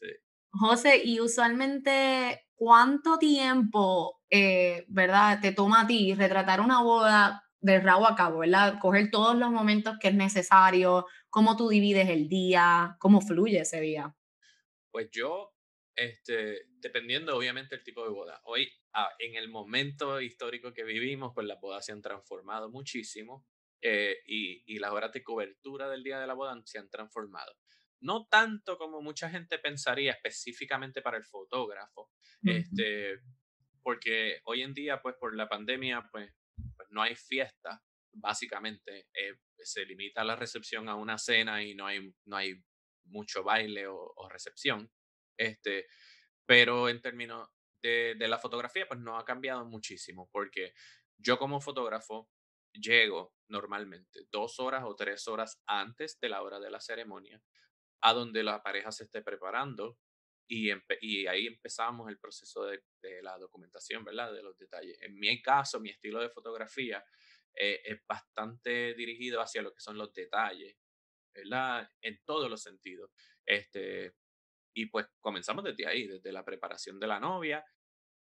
Sí. José, y usualmente, ¿cuánto tiempo, eh, verdad, te toma a ti retratar una boda de rabo a cabo, verdad? Coger todos los momentos que es necesario, cómo tú divides el día, cómo fluye ese día. Pues yo, este, dependiendo obviamente del tipo de boda. Hoy, ah, en el momento histórico que vivimos, pues las bodas se han transformado muchísimo eh, y, y las horas de cobertura del día de la boda se han transformado no tanto como mucha gente pensaría específicamente para el fotógrafo, este, porque hoy en día, pues por la pandemia, pues, pues no hay fiesta, básicamente, eh, se limita la recepción a una cena y no hay, no hay mucho baile o, recepción, este, pero en términos de, de la fotografía, pues no ha cambiado muchísimo, porque yo como fotógrafo llego normalmente dos horas o tres horas antes de la hora de la ceremonia a donde la pareja se esté preparando y, y ahí empezamos el proceso de, la documentación, ¿verdad? De los detalles. En mi caso, mi estilo de fotografía eh, es bastante dirigido hacia lo que son los detalles, ¿verdad? En todos los sentidos. Este, y pues comenzamos desde ahí, desde la preparación de la novia.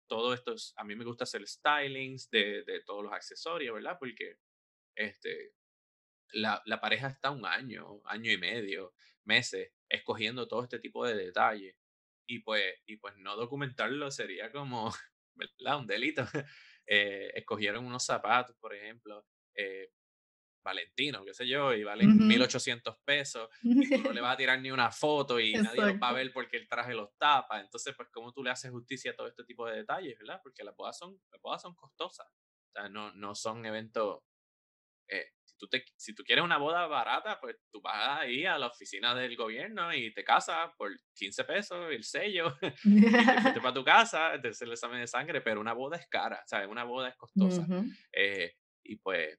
Todo esto, es, a mí me gusta hacer stylings de, de todos los accesorios, ¿verdad? Porque este, la, la, pareja está un año, año y medio, meses, escogiendo todo este tipo de detalles. Y pues, y pues no documentarlo sería como, ¿verdad? Un delito. Eh, escogieron unos zapatos, por ejemplo, eh, Valentino, qué sé yo, y valen 1800 pesos, y tú no le vas a tirar ni una foto y nadie los va a ver porque el traje los tapa. Entonces, pues, ¿cómo tú le haces justicia a todo este tipo de detalles, verdad? Porque las bodas son, las bodas son costosas. O sea, no, no son eventos eh, tú te, si tú quieres una boda barata, pues tú vas ahí a la oficina del gobierno y te casas por 15 pesos, el sello, y te para tu casa, te haces el examen de sangre, pero una boda es cara, ¿sabes? Una boda es costosa. Eh, y pues,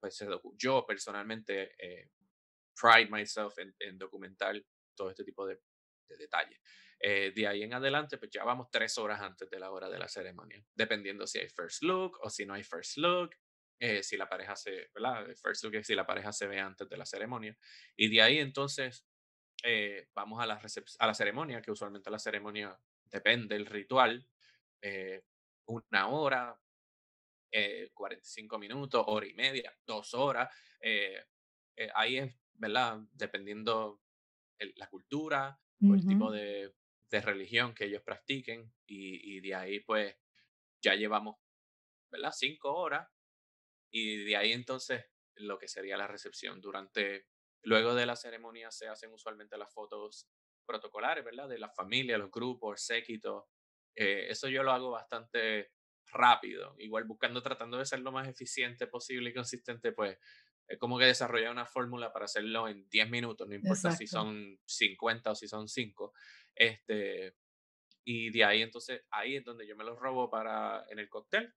pues yo personalmente eh, pride myself en, documentar todo este tipo de, de detalles. Eh, de ahí en adelante, pues ya vamos tres horas antes de la hora de la ceremonia, dependiendo si hay first look o si no hay first look, eh, si la pareja se, ¿verdad? First look si la pareja se ve antes de la ceremonia. Y de ahí entonces eh, vamos a la, a la ceremonia, que usualmente la ceremonia depende del ritual, eh, una hora, 45 minutos, hora y media, dos horas. ahí es, ¿verdad? Dependiendo la cultura o el tipo de, de, religión que ellos practiquen. Y, y de ahí, pues, ya llevamos, ¿verdad? Cinco horas y de ahí entonces lo que sería la recepción. Durante, luego de la ceremonia se hacen usualmente las fotos protocolares, ¿verdad? De la familia, los grupos, séquito. Eh, eso yo lo hago bastante rápido, igual buscando, tratando de ser lo más eficiente posible y consistente, pues es como que desarrollar una fórmula para hacerlo en 10 minutos, no importa si son 50 o si son 5. Este, y de ahí entonces, ahí es donde yo me los robo para en el cóctel,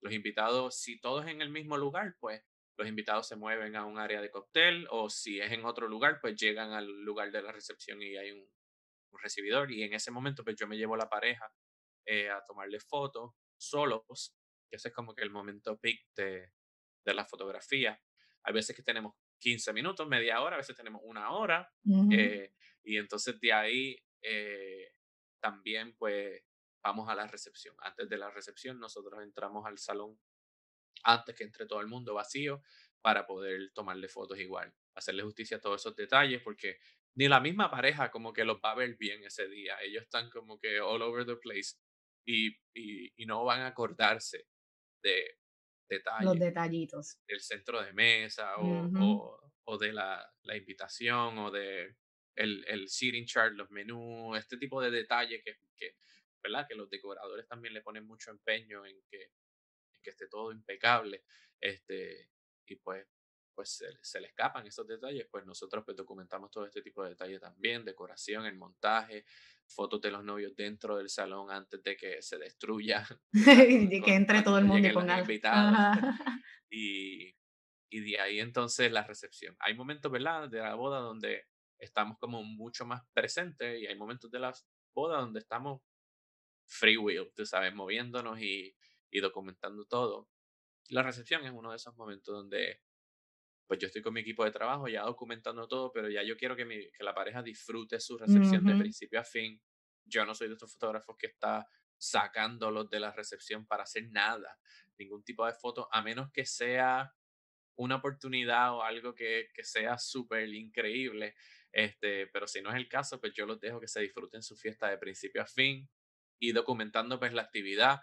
los invitados, si todos en el mismo lugar, pues los invitados se mueven a un área de cóctel o si es en otro lugar, pues llegan al lugar de la recepción y hay un, recibidor y en ese momento pues yo me llevo a la pareja eh, a tomarle fotos solos, que ese es como que el momento peak de, de la fotografía. Hay veces que tenemos 15 minutos, media hora, a veces tenemos una hora eh, y entonces de ahí eh, también pues vamos a la recepción. Antes de la recepción, nosotros entramos al salón antes que entre todo el mundo vacío para poder tomarle fotos igual, hacerle justicia a todos esos detalles, porque ni la misma pareja como que los va a ver bien ese día. Ellos están como que all over the place y, y, no van a acordarse de detalles. Los detallitos. Del centro de mesa o, o, de la, la, invitación o de el, el seating chart, los menús, este tipo de detalles que, que que los decoradores también le ponen mucho empeño en que, que esté todo impecable. Este, y pues, pues se, le escapan esos detalles, pues nosotros pues documentamos todo este tipo de detalles también, decoración, el montaje, fotos de los novios dentro del salón antes de que se destruya. y que entre todo el mundo con y, y de ahí entonces la recepción. Hay momentos, ¿verdad?, de la boda donde estamos como mucho más presentes y hay momentos de la boda donde estamos free will, tú sabes, moviéndonos y, y documentando todo. La recepción es uno de esos momentos donde pues yo estoy con mi equipo de trabajo ya documentando todo, pero ya yo quiero que, mi, que la pareja disfrute su recepción de principio a fin. Yo no soy de estos fotógrafos que está sacándolos de la recepción para hacer nada, ningún tipo de foto, a menos que sea una oportunidad o algo que, que sea súper increíble. Este, pero si no es el caso, pues yo los dejo que se disfruten su fiesta de principio a fin y documentando pues la actividad,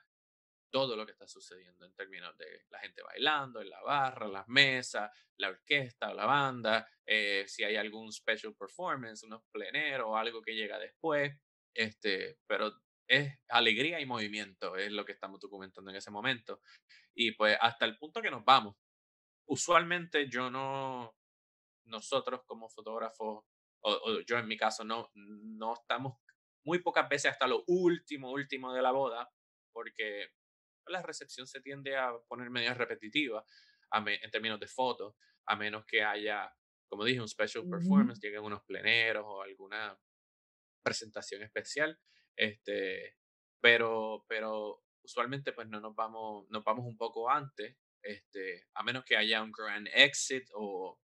todo lo que está sucediendo en términos de la gente bailando, en la barra, las mesas, la orquesta o la banda, eh, si hay algún special performance, unos pleneros o algo que llega después, este, pero es alegría y movimiento, es lo que estamos documentando en ese momento. Y pues hasta el punto que nos vamos. Usualmente yo no, nosotros como fotógrafos, o, yo en mi caso, no, no estamos muy pocas veces hasta lo último, último de la boda, porque la recepción se tiende a poner medio repetitiva en términos de fotos, a menos que haya, como dije, un special performance, lleguen unos pleneros o alguna presentación especial. Este, pero, pero usualmente pues no nos vamos, nos vamos un poco antes, este, a menos que haya un grand exit o,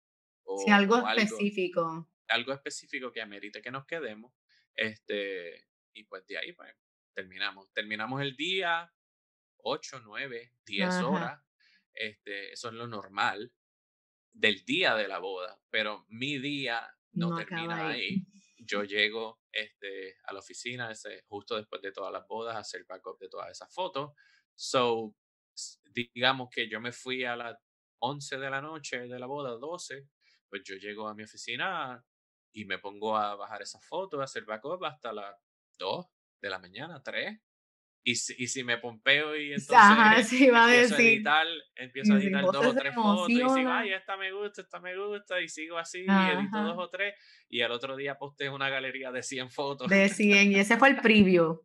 o algo específico. Algo, específico que amerite que nos quedemos. Este, y pues de ahí pues terminamos. Terminamos el día, 8, 9, 10 horas. Este, eso es lo normal del día de la boda, pero mi día no, termina ahí. Yo llego este, a la oficina ese, justo después de todas las bodas a hacer backup de todas esas fotos. So, digamos que yo me fui a las 11 de la noche de la boda, 12, pues yo llego a mi oficina y me pongo a bajar esas fotos, a hacer backup hasta las 2 de la mañana, 3. Y si, y si me pompeo y entonces Ajá, sí, empiezo, a, editar, empiezo a editar dos o tres fotos y sigo, ay, esta me gusta, esta me gusta, y sigo así, y edito dos o tres, y al otro día posté una galería de 100 fotos. De 100, y ese fue el preview.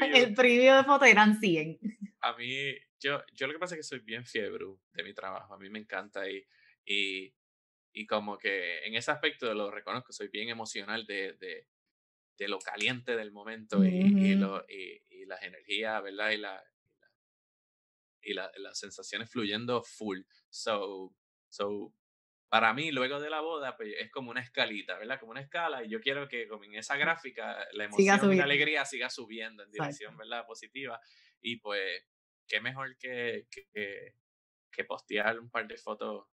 el preview de fotos eran 100. A mí, yo, yo lo que pasa es que soy bien fiebre de mi trabajo, a mí me encanta y, y, y como que en ese aspecto lo reconozco, soy bien emocional de, de de lo caliente del momento y, y, lo, y, y, las energías, ¿verdad? Y, la, y, la, las sensaciones fluyendo full. So, so, para mí, luego de la boda, pues es como una escalita, ¿verdad? Como una escala, y yo quiero que como en esa gráfica la emoción y la alegría siga subiendo en dirección, ¿verdad? Positiva. Y pues, qué mejor que, que, que postear un par de fotos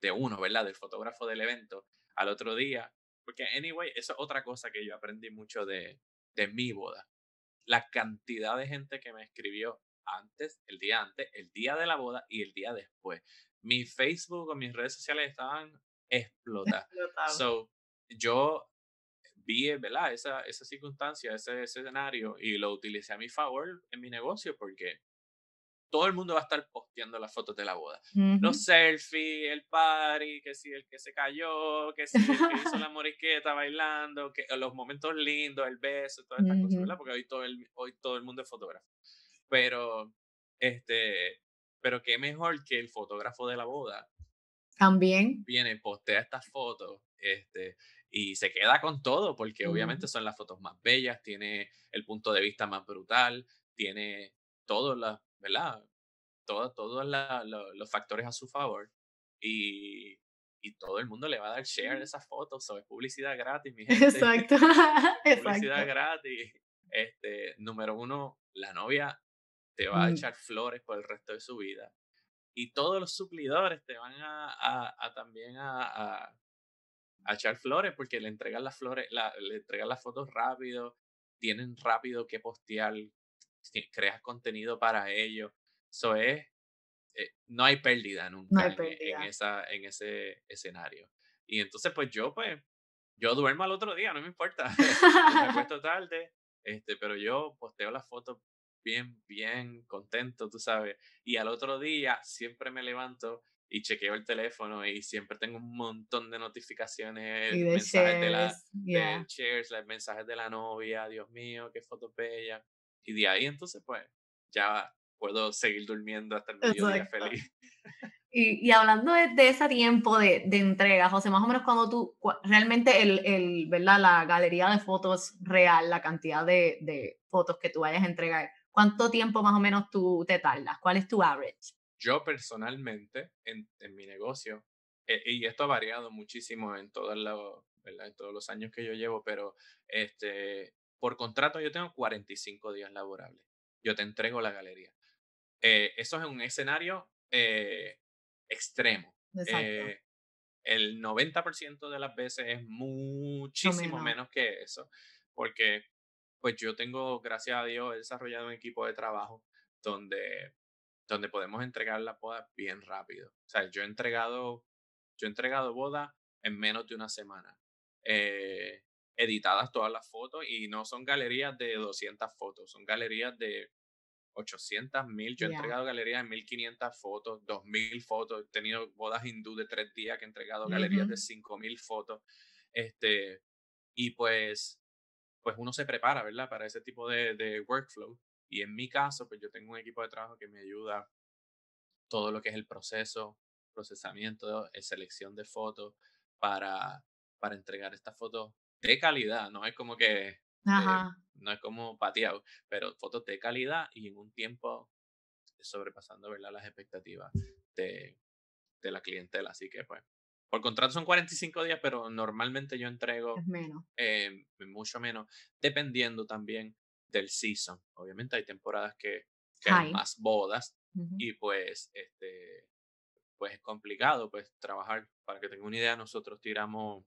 de uno, ¿verdad? Del fotógrafo del evento al otro día porque, anyway, eso es otra cosa que yo aprendí mucho de, de mi boda. La cantidad de gente que me escribió antes, el día antes, el día de la boda y el día después. Mi Facebook o mis redes sociales estaban explotadas. So, yo vi, ¿verdad? Esa, esa circunstancia, ese, ese, escenario y lo utilicé a mi favor en mi negocio porque todo el mundo va a estar posteando las fotos de la boda. Los selfies, el party, que si el que se cayó, que si el que hizo la moriqueta bailando, que los momentos lindos, el beso, todas estas cosas, ¿verdad? Porque hoy todo el, hoy todo el mundo es fotógrafo. Pero, este, pero qué mejor que el fotógrafo de la boda. También. Viene, postea estas fotos, este, y se queda con todo, porque obviamente son las fotos más bellas, tiene el punto de vista más brutal, tiene todas las ¿verdad? Todos todo los factores a su favor y, y, todo el mundo le va a dar share de esas fotos, o es publicidad gratis, mi gente. Exacto. publicidad gratis. Este, número uno, la novia te va a mm. echar flores por el resto de su vida. Y todos los suplidores te van a, a, también a, a, echar flores porque le entregan las flores, la, le entregan las fotos rápido, tienen rápido que postear creas contenido para ellos. Eso es, eh, no hay pérdida nunca En, esa, en ese escenario. Y entonces, pues yo, pues, yo duermo al otro día, no me importa. me acuesto tarde, este, pero yo posteo las fotos bien, bien contento, tú sabes. Y al otro día siempre me levanto y chequeo el teléfono y siempre tengo un montón de notificaciones, mensajes de la de shares, mensajes de la novia, Dios mío, qué foto bella. Y de ahí entonces, pues, ya puedo seguir durmiendo hasta el mediodía feliz. Y, y, hablando de, de, ese tiempo de, de, entrega, José, más o menos cuando tú, realmente el, el, ¿verdad? la galería de fotos real, la cantidad de, de, fotos que tú vayas a entregar, ¿cuánto tiempo más o menos tú te tardas? ¿Cuál es tu average? Yo personalmente, en, en mi negocio, eh, y esto ha variado muchísimo en, todos los, en todos los años que yo llevo, pero este, por contrato yo tengo 45 días laborables. Yo te entrego la galería. Eh, eso es un escenario eh, extremo. Eh, el 90% de las veces es muchísimo menos. que eso, porque pues yo tengo, gracias a Dios, he desarrollado un equipo de trabajo donde, donde podemos entregar la boda bien rápido. O sea, yo he entregado, yo he entregado boda en menos de una semana. Eh, editadas todas las fotos y no son galerías de 200 fotos, son galerías de 800, 1000. Yo he entregado galerías de 1500 fotos, 2000 fotos. He tenido bodas hindú de tres días que he entregado galerías de 5000 fotos. Este, y pues, pues uno se prepara, ¿verdad? Para ese tipo de, de workflow. Y en mi caso, pues yo tengo un equipo de trabajo que me ayuda todo lo que es el proceso, procesamiento, selección de fotos para, para entregar estas fotos de calidad. No es como que Ajá no es como pateado, pero fotos de calidad y en un tiempo sobrepasando ¿verdad? las expectativas de, de la clientela. Así que, pues, por contrato son 45 días, pero normalmente yo entrego menos. Eh, mucho menos, dependiendo también del season. Obviamente hay temporadas que, hay más bodas y pues, este, pues es complicado pues trabajar. Para que tenga una idea, nosotros tiramos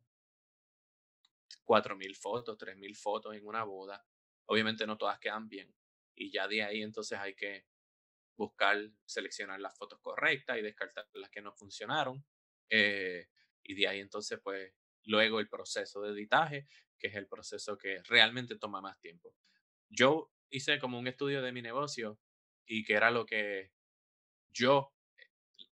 4.000 fotos, 3.000 fotos en una boda Obviamente no todas quedan bien. Y ya de ahí entonces hay que buscar, seleccionar las fotos correctas y descartar las que no funcionaron. Eh, y de ahí entonces pues luego el proceso de editaje, que es el proceso que realmente toma más tiempo. Yo hice como un estudio de mi negocio y que era lo que yo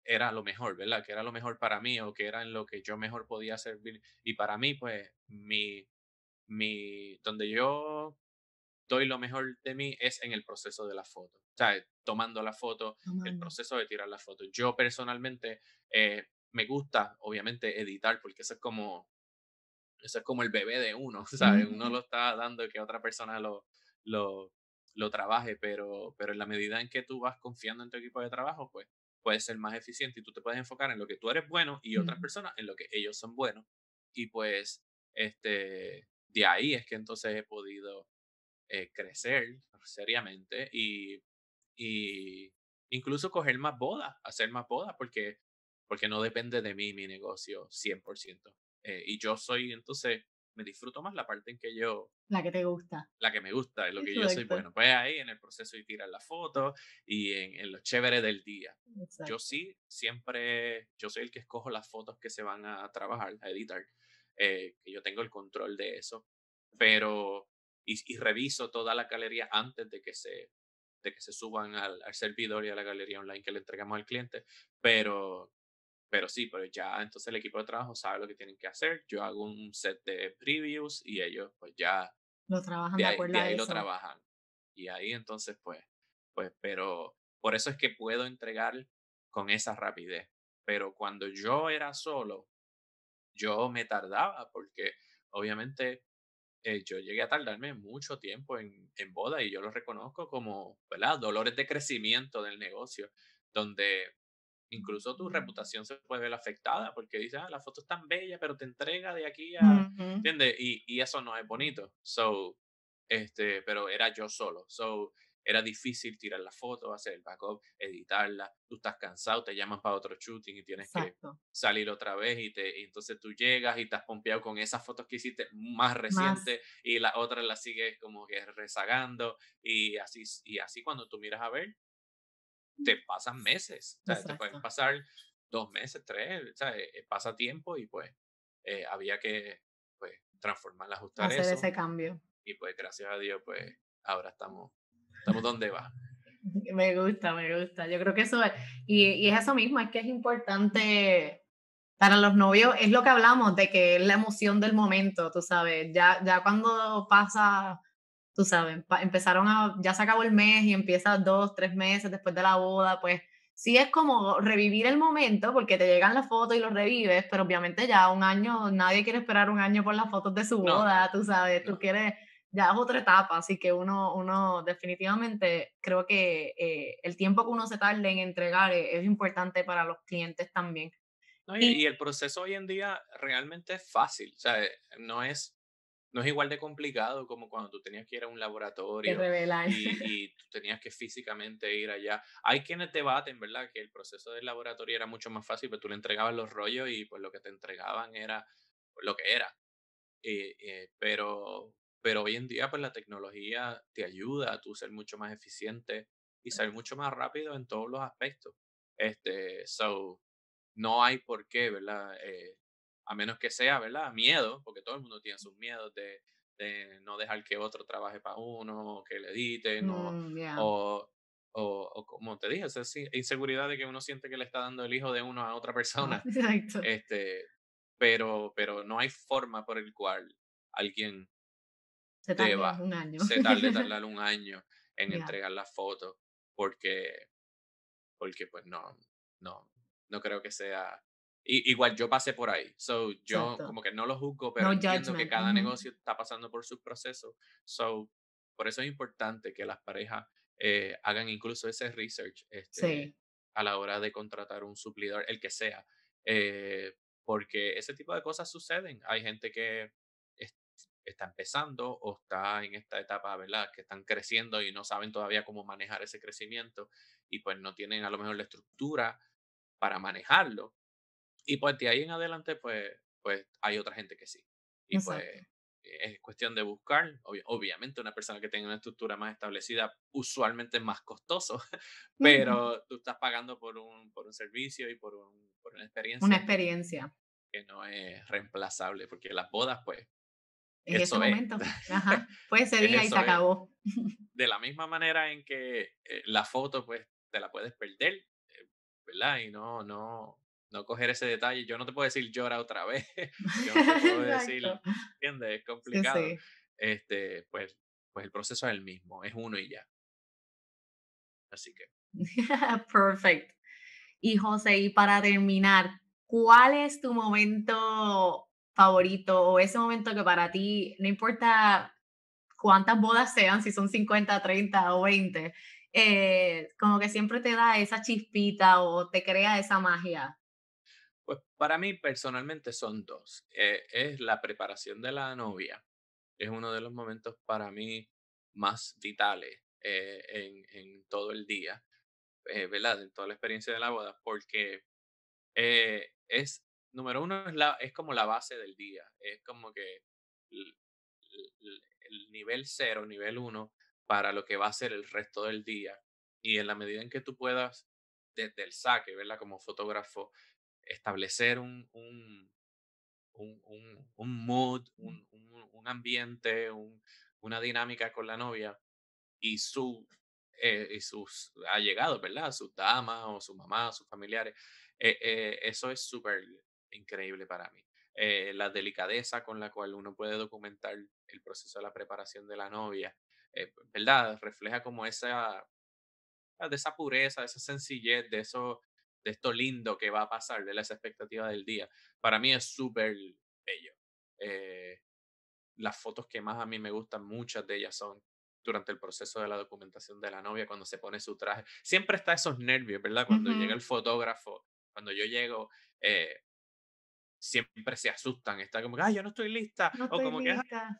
era lo mejor, ¿verdad? Que era lo mejor para mí o que era en lo que yo mejor podía servir. Y para mí, pues, mi, mi, donde yo doy lo mejor de mí es en el proceso de la foto. O sea, tomando la foto, el proceso de tirar la foto. Yo personalmente eh, me gusta, obviamente, editar, porque eso es como, eso es como el bebé de uno, ¿sabes? Uno lo está dando que otra persona lo, lo, lo trabaje, pero, pero en la medida en que tú vas confiando en tu equipo de trabajo, pues puedes ser más eficiente y tú te puedes enfocar en lo que tú eres bueno y otras personas en lo que ellos son buenos. Y pues, este, de ahí es que entonces he podido eh, crecer seriamente y, y incluso coger más bodas, hacer más bodas, porque, porque no depende de mí mi negocio 100%. Eh, y yo soy, entonces, me disfruto más la parte en que yo... La que te gusta. La que me gusta, en lo que yo soy bueno. Pues ahí en el proceso de tirar la foto y en, en lo chévere del día. Yo sí, siempre, yo soy el que escojo las fotos que se van a trabajar, a editar, eh, que yo tengo el control de eso. Pero y, reviso toda la galería antes de que se, de que se suban al, servidor y a la galería online que le entregamos al cliente. Pero, pero sí, pero ya entonces el equipo de trabajo sabe lo que tienen que hacer. Yo hago un set de previews y ellos pues ya lo trabajan de, ahí, de ahí lo trabajan. Y ahí entonces pues, pues, pero por eso es que puedo entregar con esa rapidez. Pero cuando yo era solo, yo me tardaba porque obviamente eh, yo llegué a tardarme mucho tiempo en, en boda y yo lo reconozco como, ¿verdad? Dolores de crecimiento del negocio, donde incluso tu reputación se puede ver afectada porque dices, ah, la foto es tan bella, pero te entrega de aquí a, ¿entiendes? Y, y, eso no es bonito. So, este, pero era yo solo. So, era difícil tirar la foto, hacer el backup, editarla, tú estás cansado, te llaman para otro shooting y tienes que salir otra vez y, te, entonces tú llegas y estás pompeado con esas fotos que hiciste más recientes y la otra la sigues como que rezagando y así, y así cuando tú miras a ver, te pasan meses, te pueden pasar dos meses, tres, eh, pasa tiempo y pues eh, había que pues transformar, ajustar Hacer ese cambio. Y pues gracias a Dios pues ahora estamos estamos donde va. Me gusta, me gusta. Yo creo que eso es, y, y, es eso mismo, es que es importante para los novios, es lo que hablamos, de que es la emoción del momento, tú sabes, ya, ya cuando pasa, tú sabes, empezaron a, ya se acabó el mes y empieza dos, tres meses después de la boda, pues sí es como revivir el momento, porque te llegan las fotos y los revives, pero obviamente ya un año, nadie quiere esperar un año por las fotos de su boda, tú sabes, tú quieres ya es otra etapa, así que uno, uno definitivamente creo que eh, el tiempo que uno se tarde en entregar es, importante para los clientes también. y, el proceso hoy en día realmente es fácil, o sea, no es, no es igual de complicado como cuando tú tenías que ir a un laboratorio y, y, tú tenías que físicamente ir allá. Hay quienes debaten, ¿verdad? Que el proceso del laboratorio era mucho más fácil, pero tú le entregabas los rollos y pues lo que te entregaban era lo que era. Eh, eh, pero, pero hoy en día, pues la tecnología te ayuda a tú ser mucho más eficiente y ser mucho más rápido en todos los aspectos. Este, so, no hay por qué, ¿verdad? Eh, a menos que sea, ¿verdad? Miedo, porque todo el mundo tiene sus miedos de, de no dejar que otro trabaje para uno, que le editen, mm, o, o, como te dije, esa inseguridad de que uno siente que le está dando el hijo de uno a otra persona. Este, pero, pero no hay forma por el cual alguien se deba, un año. se tarde tardar un año en entregar la foto, porque, porque pues no, no, no creo que sea igual yo pasé por ahí. So, yo como que no lo juzgo, pero entiendo que cada negocio está pasando por sus procesos. So, por eso es importante que las parejas eh, hagan incluso ese research este, a la hora de contratar un suplidor, el que sea. Eh, porque ese tipo de cosas suceden. Hay gente que está empezando o está en esta etapa, ¿verdad? Que están creciendo y no saben todavía cómo manejar ese crecimiento y pues no tienen a lo mejor la estructura para manejarlo. Y pues de ahí en adelante, pues, pues hay otra gente que sí. Y pues es cuestión de buscar. obviamente una persona que tenga una estructura más establecida usualmente es más costoso, pero tú estás pagando por un, por un servicio y por un, una experiencia. Una experiencia. Que no es reemplazable, porque las bodas, pues. En ese momento. Ajá. Fue ese día y se acabó. De la misma manera en que eh, la foto, pues, te la puedes perder, eh, ¿verdad? Y no, no, no coger ese detalle. Yo no te puedo decir llora otra vez. Yo no te puedo decir, ¿entiendes? Es complicado. Este, pues, pues el proceso es el mismo, es uno y ya. Así que. Perfecto. Y José, y para terminar, ¿cuál es tu momento favorito o ese momento que para ti, no importa cuántas bodas sean, si son 50, 30 o 20, eh, como que siempre te da esa chispita o te crea esa magia? Pues para mí personalmente son dos. Eh, es la preparación de la novia. Es uno de los momentos para mí más vitales eh, en, todo el día. Eh, ¿verdad? En toda la experiencia de la boda, porque eh, es, número uno, es, como la base del día, es como que el, nivel cero, nivel uno, para lo que va a ser el resto del día. Y en la medida en que tú puedas, desde el saque, ¿verdad? Como fotógrafo, establecer un, un, un, un, mood, un, un ambiente, una dinámica con la novia y su eh, y sus allegados, ¿verdad? Sus damas o su mamá, sus familiares. Eh, eh, eso es súper increíble para mí. la delicadeza con la cual uno puede documentar el proceso de la preparación de la novia, ¿verdad? Refleja como esa, de esa pureza, de esa sencillez, de eso, de esto lindo que va a pasar, de las expectativas del día. Para mí es súper bello. las fotos que más a mí me gustan, muchas de ellas son durante el proceso de la documentación de la novia, cuando se pone su traje. Siempre está esos nervios, ¿verdad? Cuando llega el fotógrafo, cuando yo llego, eh, siempre se asustan, está como ay, yo no estoy lista, o como que,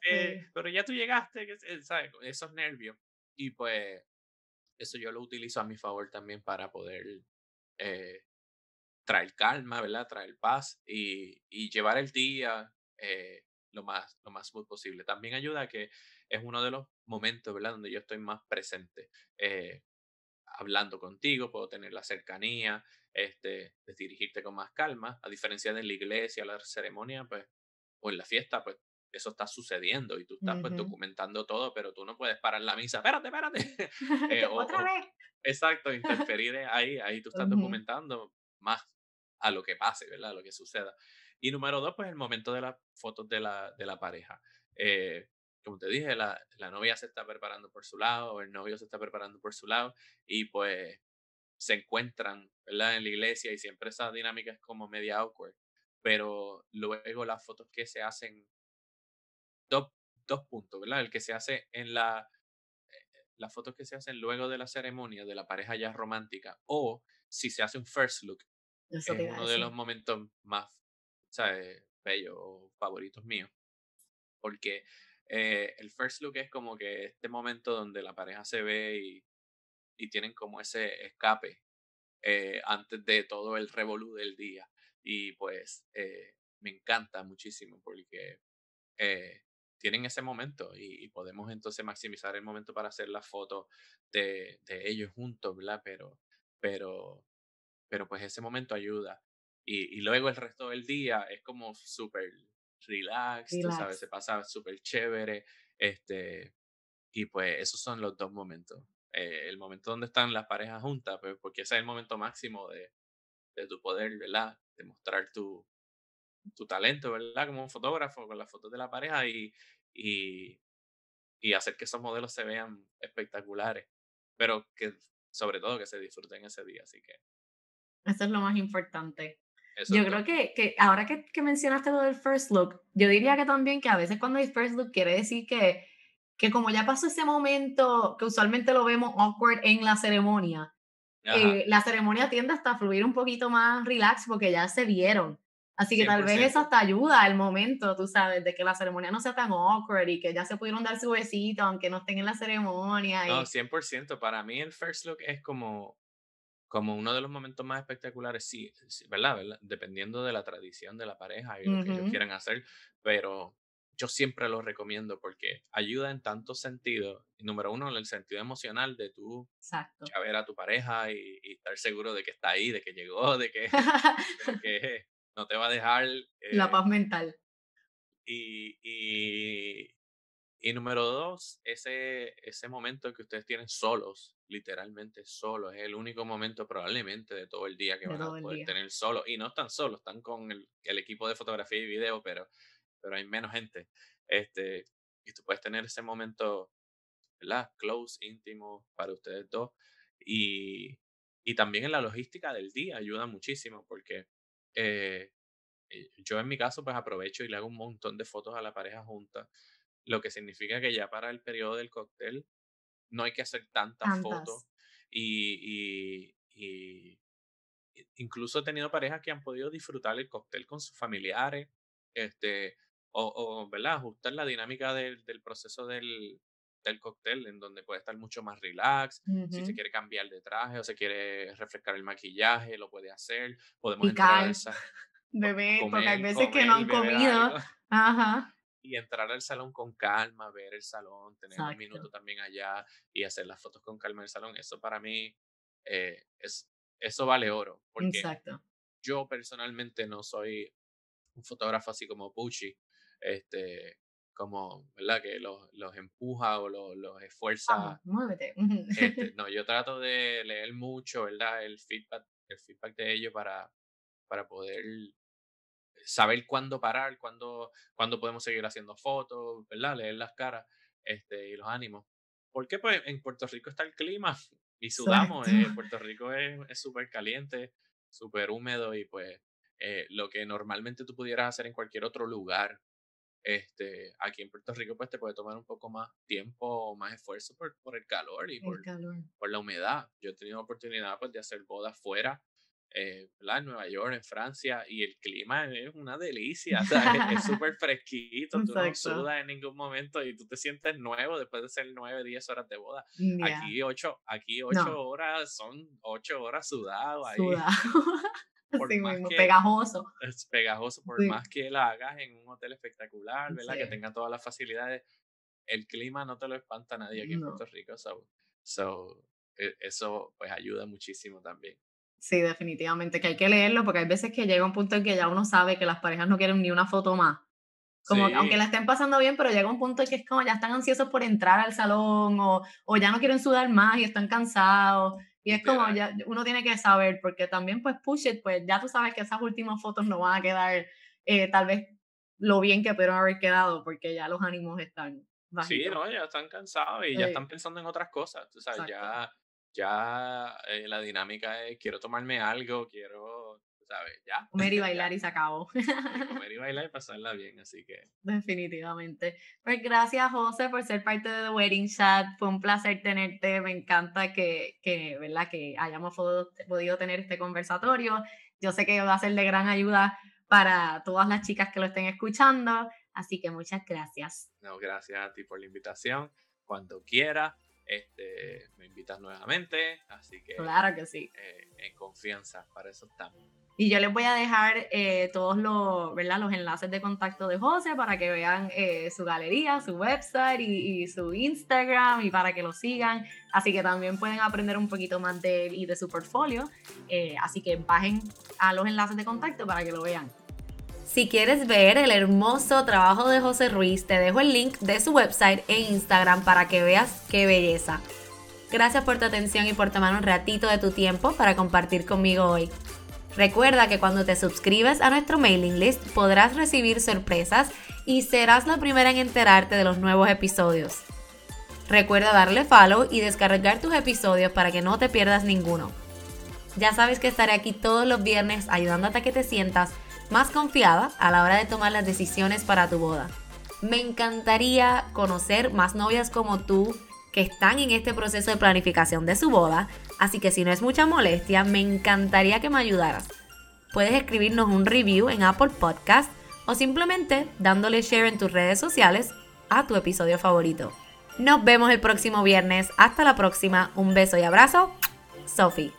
eh, pero ya tú llegaste, ¿sabes? Esos nervios. Y pues eso yo lo utilizo a mi favor también para poder eh, traer calma, ¿verdad? Traer paz y, llevar el día lo más, lo más posible. También ayuda a que es uno de los momentos, ¿verdad? Donde yo estoy más presente, eh, hablando contigo, puedo tener la cercanía, este, de dirigirte con más calma, a diferencia de la iglesia, la ceremonia, pues, o en la fiesta, pues, eso está sucediendo y tú estás pues, documentando todo, pero tú no puedes parar la misa, espérate, espérate. Eh, Otra vez. Exacto, interferir ahí, ahí tú estás documentando más a lo que pase, ¿verdad? A lo que suceda. Y número dos, pues el momento de las fotos de la, de la pareja. Eh, como te dije, la, la, novia se está preparando por su lado, o el novio se está preparando por su lado, y pues se encuentran, ¿verdad? En la iglesia y siempre esa dinámica es como media awkward, pero luego las fotos que se hacen, dos dos puntos, ¿verdad? El que se hace en la, eh, las fotos que se hacen luego de la ceremonia de la pareja ya romántica o si se hace un first look, es uno de los momentos más ¿sabes? bellos o favoritos míos. Porque eh, el first look es como que este momento donde la pareja se ve y, y tienen como ese escape eh, antes de todo el revolú del día. Y pues eh, me encanta muchísimo porque tienen ese momento y, podemos entonces maximizar el momento para hacer las fotos de, de ellos juntos, ¿verdad? Pero, pero, pero pues ese momento ayuda. Y, y luego el resto del día es como súper relax, tú sabes, se pasa súper chévere. Este, y pues esos son los dos momentos. Eh, el momento donde están las parejas juntas, pues, porque ese es el momento máximo de, de tu poder, ¿verdad? De mostrar tu, tu talento, ¿verdad? Como un fotógrafo con las fotos de la pareja y, y, y hacer que esos modelos se vean espectaculares, pero que sobre todo que se disfruten ese día, así que. Eso es lo más importante. Yo creo que, que ahora que, que, mencionaste lo del first look, yo diría que también que a veces cuando hay first look quiere decir que, que como ya pasó ese momento que usualmente lo vemos awkward en la ceremonia, eh, la ceremonia tiende hasta a fluir un poquito más relax porque ya se vieron. Así que tal vez eso hasta ayuda al momento, tú sabes, de que la ceremonia no sea tan awkward y que ya se pudieron dar su besito aunque no estén en la ceremonia. No, 100%. Para mí el first look es como como uno de los momentos más espectaculares, sí, ¿verdad? Dependiendo de la tradición de la pareja y lo que ellos quieran hacer, pero yo siempre lo recomiendo porque ayuda en tantos sentidos. Número uno, en el sentido emocional de tú ya ver a tu pareja y, estar seguro de que está ahí, de que llegó, de que, no te va a dejar. la eh paz mental. Y, y, y número dos, ese, ese momento que ustedes tienen solos, literalmente solos, es el único momento probablemente de todo el día que van a poder tener solos. Y no están solos, están con el, el, equipo de fotografía y video, pero, pero hay menos gente. Este, y tú puedes tener ese momento, ¿verdad? Close, íntimo para ustedes dos. Y, y también en la logística del día ayuda muchísimo porque eh, eh, yo en mi caso pues aprovecho y le hago un montón de fotos a la pareja junta lo que significa que ya para el periodo del cóctel no hay que hacer tantas, fotos. Y, y, incluso he tenido parejas que han podido disfrutar el cóctel con sus familiares, este, o, o ¿verdad? ajustar la dinámica del, del proceso del, del cóctel, en donde puede estar mucho más relax. Si se quiere cambiar de traje o se quiere refrescar el maquillaje, lo puede hacer. Podemos entrar a esa, Bebé, porque hay veces que no han comido. Ajá y entrar al salón con calma, ver el salón, tener un minuto también allá y hacer las fotos con calma en el salón, eso para mí eh, es, eso vale oro. Porque Exacto. yo personalmente no soy un fotógrafo así como Pucci, este, como, ¿verdad? Que los, los empuja o los, los esfuerza. muévete. Este, no, yo trato de leer mucho, ¿verdad? El feedback, el feedback de ellos para, para poder saber cuándo parar, cuándo, cuándo podemos seguir haciendo fotos, ¿verdad? Leer las caras este, y los ánimos. Porque pues en Puerto Rico está el clima y sudamos. Eh, Puerto Rico es súper caliente, súper húmedo y pues eh, lo que normalmente tú pudieras hacer en cualquier otro lugar, este, aquí en Puerto Rico pues te puede tomar un poco más tiempo o más esfuerzo por, por el calor y por, por la humedad. Yo he tenido oportunidad pues de hacer bodas fuera eh, en Nueva York, en Francia, y el clima es una delicia, es súper fresquito, tú no sudas en ningún momento y tú te sientes nuevo después de ser 9, 10 horas de boda. Aquí 8, aquí ocho horas son 8 horas sudado ahí. Por más que, pegajoso. Es pegajoso, por más que la hagas en un hotel espectacular, ¿verdad? Que tenga todas las facilidades, el clima no te lo espanta nadie aquí en Puerto Rico, so, e, eso pues ayuda muchísimo también. Sí, definitivamente, que hay que leerlo porque hay veces que llega un punto en que ya uno sabe que las parejas no quieren ni una foto más. Como aunque la estén pasando bien, pero llega un punto en que es como ya están ansiosos por entrar al salón o, o ya no quieren sudar más y están cansados. Y es como ya uno tiene que saber, porque también pues push it, pues ya tú sabes que esas últimas fotos no van a quedar eh, tal vez lo bien que pudieron haber quedado, porque ya los ánimos están bajitos. Sí, no, ya están cansados y ya están pensando en otras cosas. Tú sabes, ya ya eh, la dinámica es quiero tomarme algo, quiero ¿sabes? Ya. Comer y bailar y se acabó. comer y bailar y pasarla bien, así que. Definitivamente. Pues gracias, José, por ser parte de The Wedding Chat. Fue un placer tenerte. Me encanta que, que, ¿verdad? que hayamos podido tener este conversatorio. Yo sé que va a ser de gran ayuda para todas las chicas que lo estén escuchando. Así que muchas gracias. No, gracias a ti por la invitación. Cuando quieras, este, me invitas nuevamente. Así que. Claro que sí. Eh, en confianza, para eso estamos. Y yo les voy a dejar eh, todos los, ¿verdad? los enlaces de contacto de José para que vean eh, su galería, su website y, y, su Instagram y para que lo sigan. Así que también pueden aprender un poquito más de él y de su portfolio. así que bajen a los enlaces de contacto para que lo vean. Si quieres ver el hermoso trabajo de José Ruiz, te dejo el link de su website e Instagram para que veas qué belleza. Gracias por tu atención y por tomar un ratito de tu tiempo para compartir conmigo hoy. Recuerda que cuando te suscribes a nuestro mailing list podrás recibir sorpresas y serás la primera en enterarte de los nuevos episodios. Recuerda darle follow y descargar tus episodios para que no te pierdas ninguno. Ya sabes que estaré aquí todos los viernes ayudándote a que te sientas más confiada a la hora de tomar las decisiones para tu boda. Me encantaría conocer más novias como tú que están en este proceso de planificación de su boda, así que si no es mucha molestia, me encantaría que me ayudaras. Puedes escribirnos un review en Apple Podcast o simplemente dándole share en tus redes sociales a tu episodio favorito. Nos vemos el próximo viernes. Hasta la próxima. Un beso y abrazo. Sophie.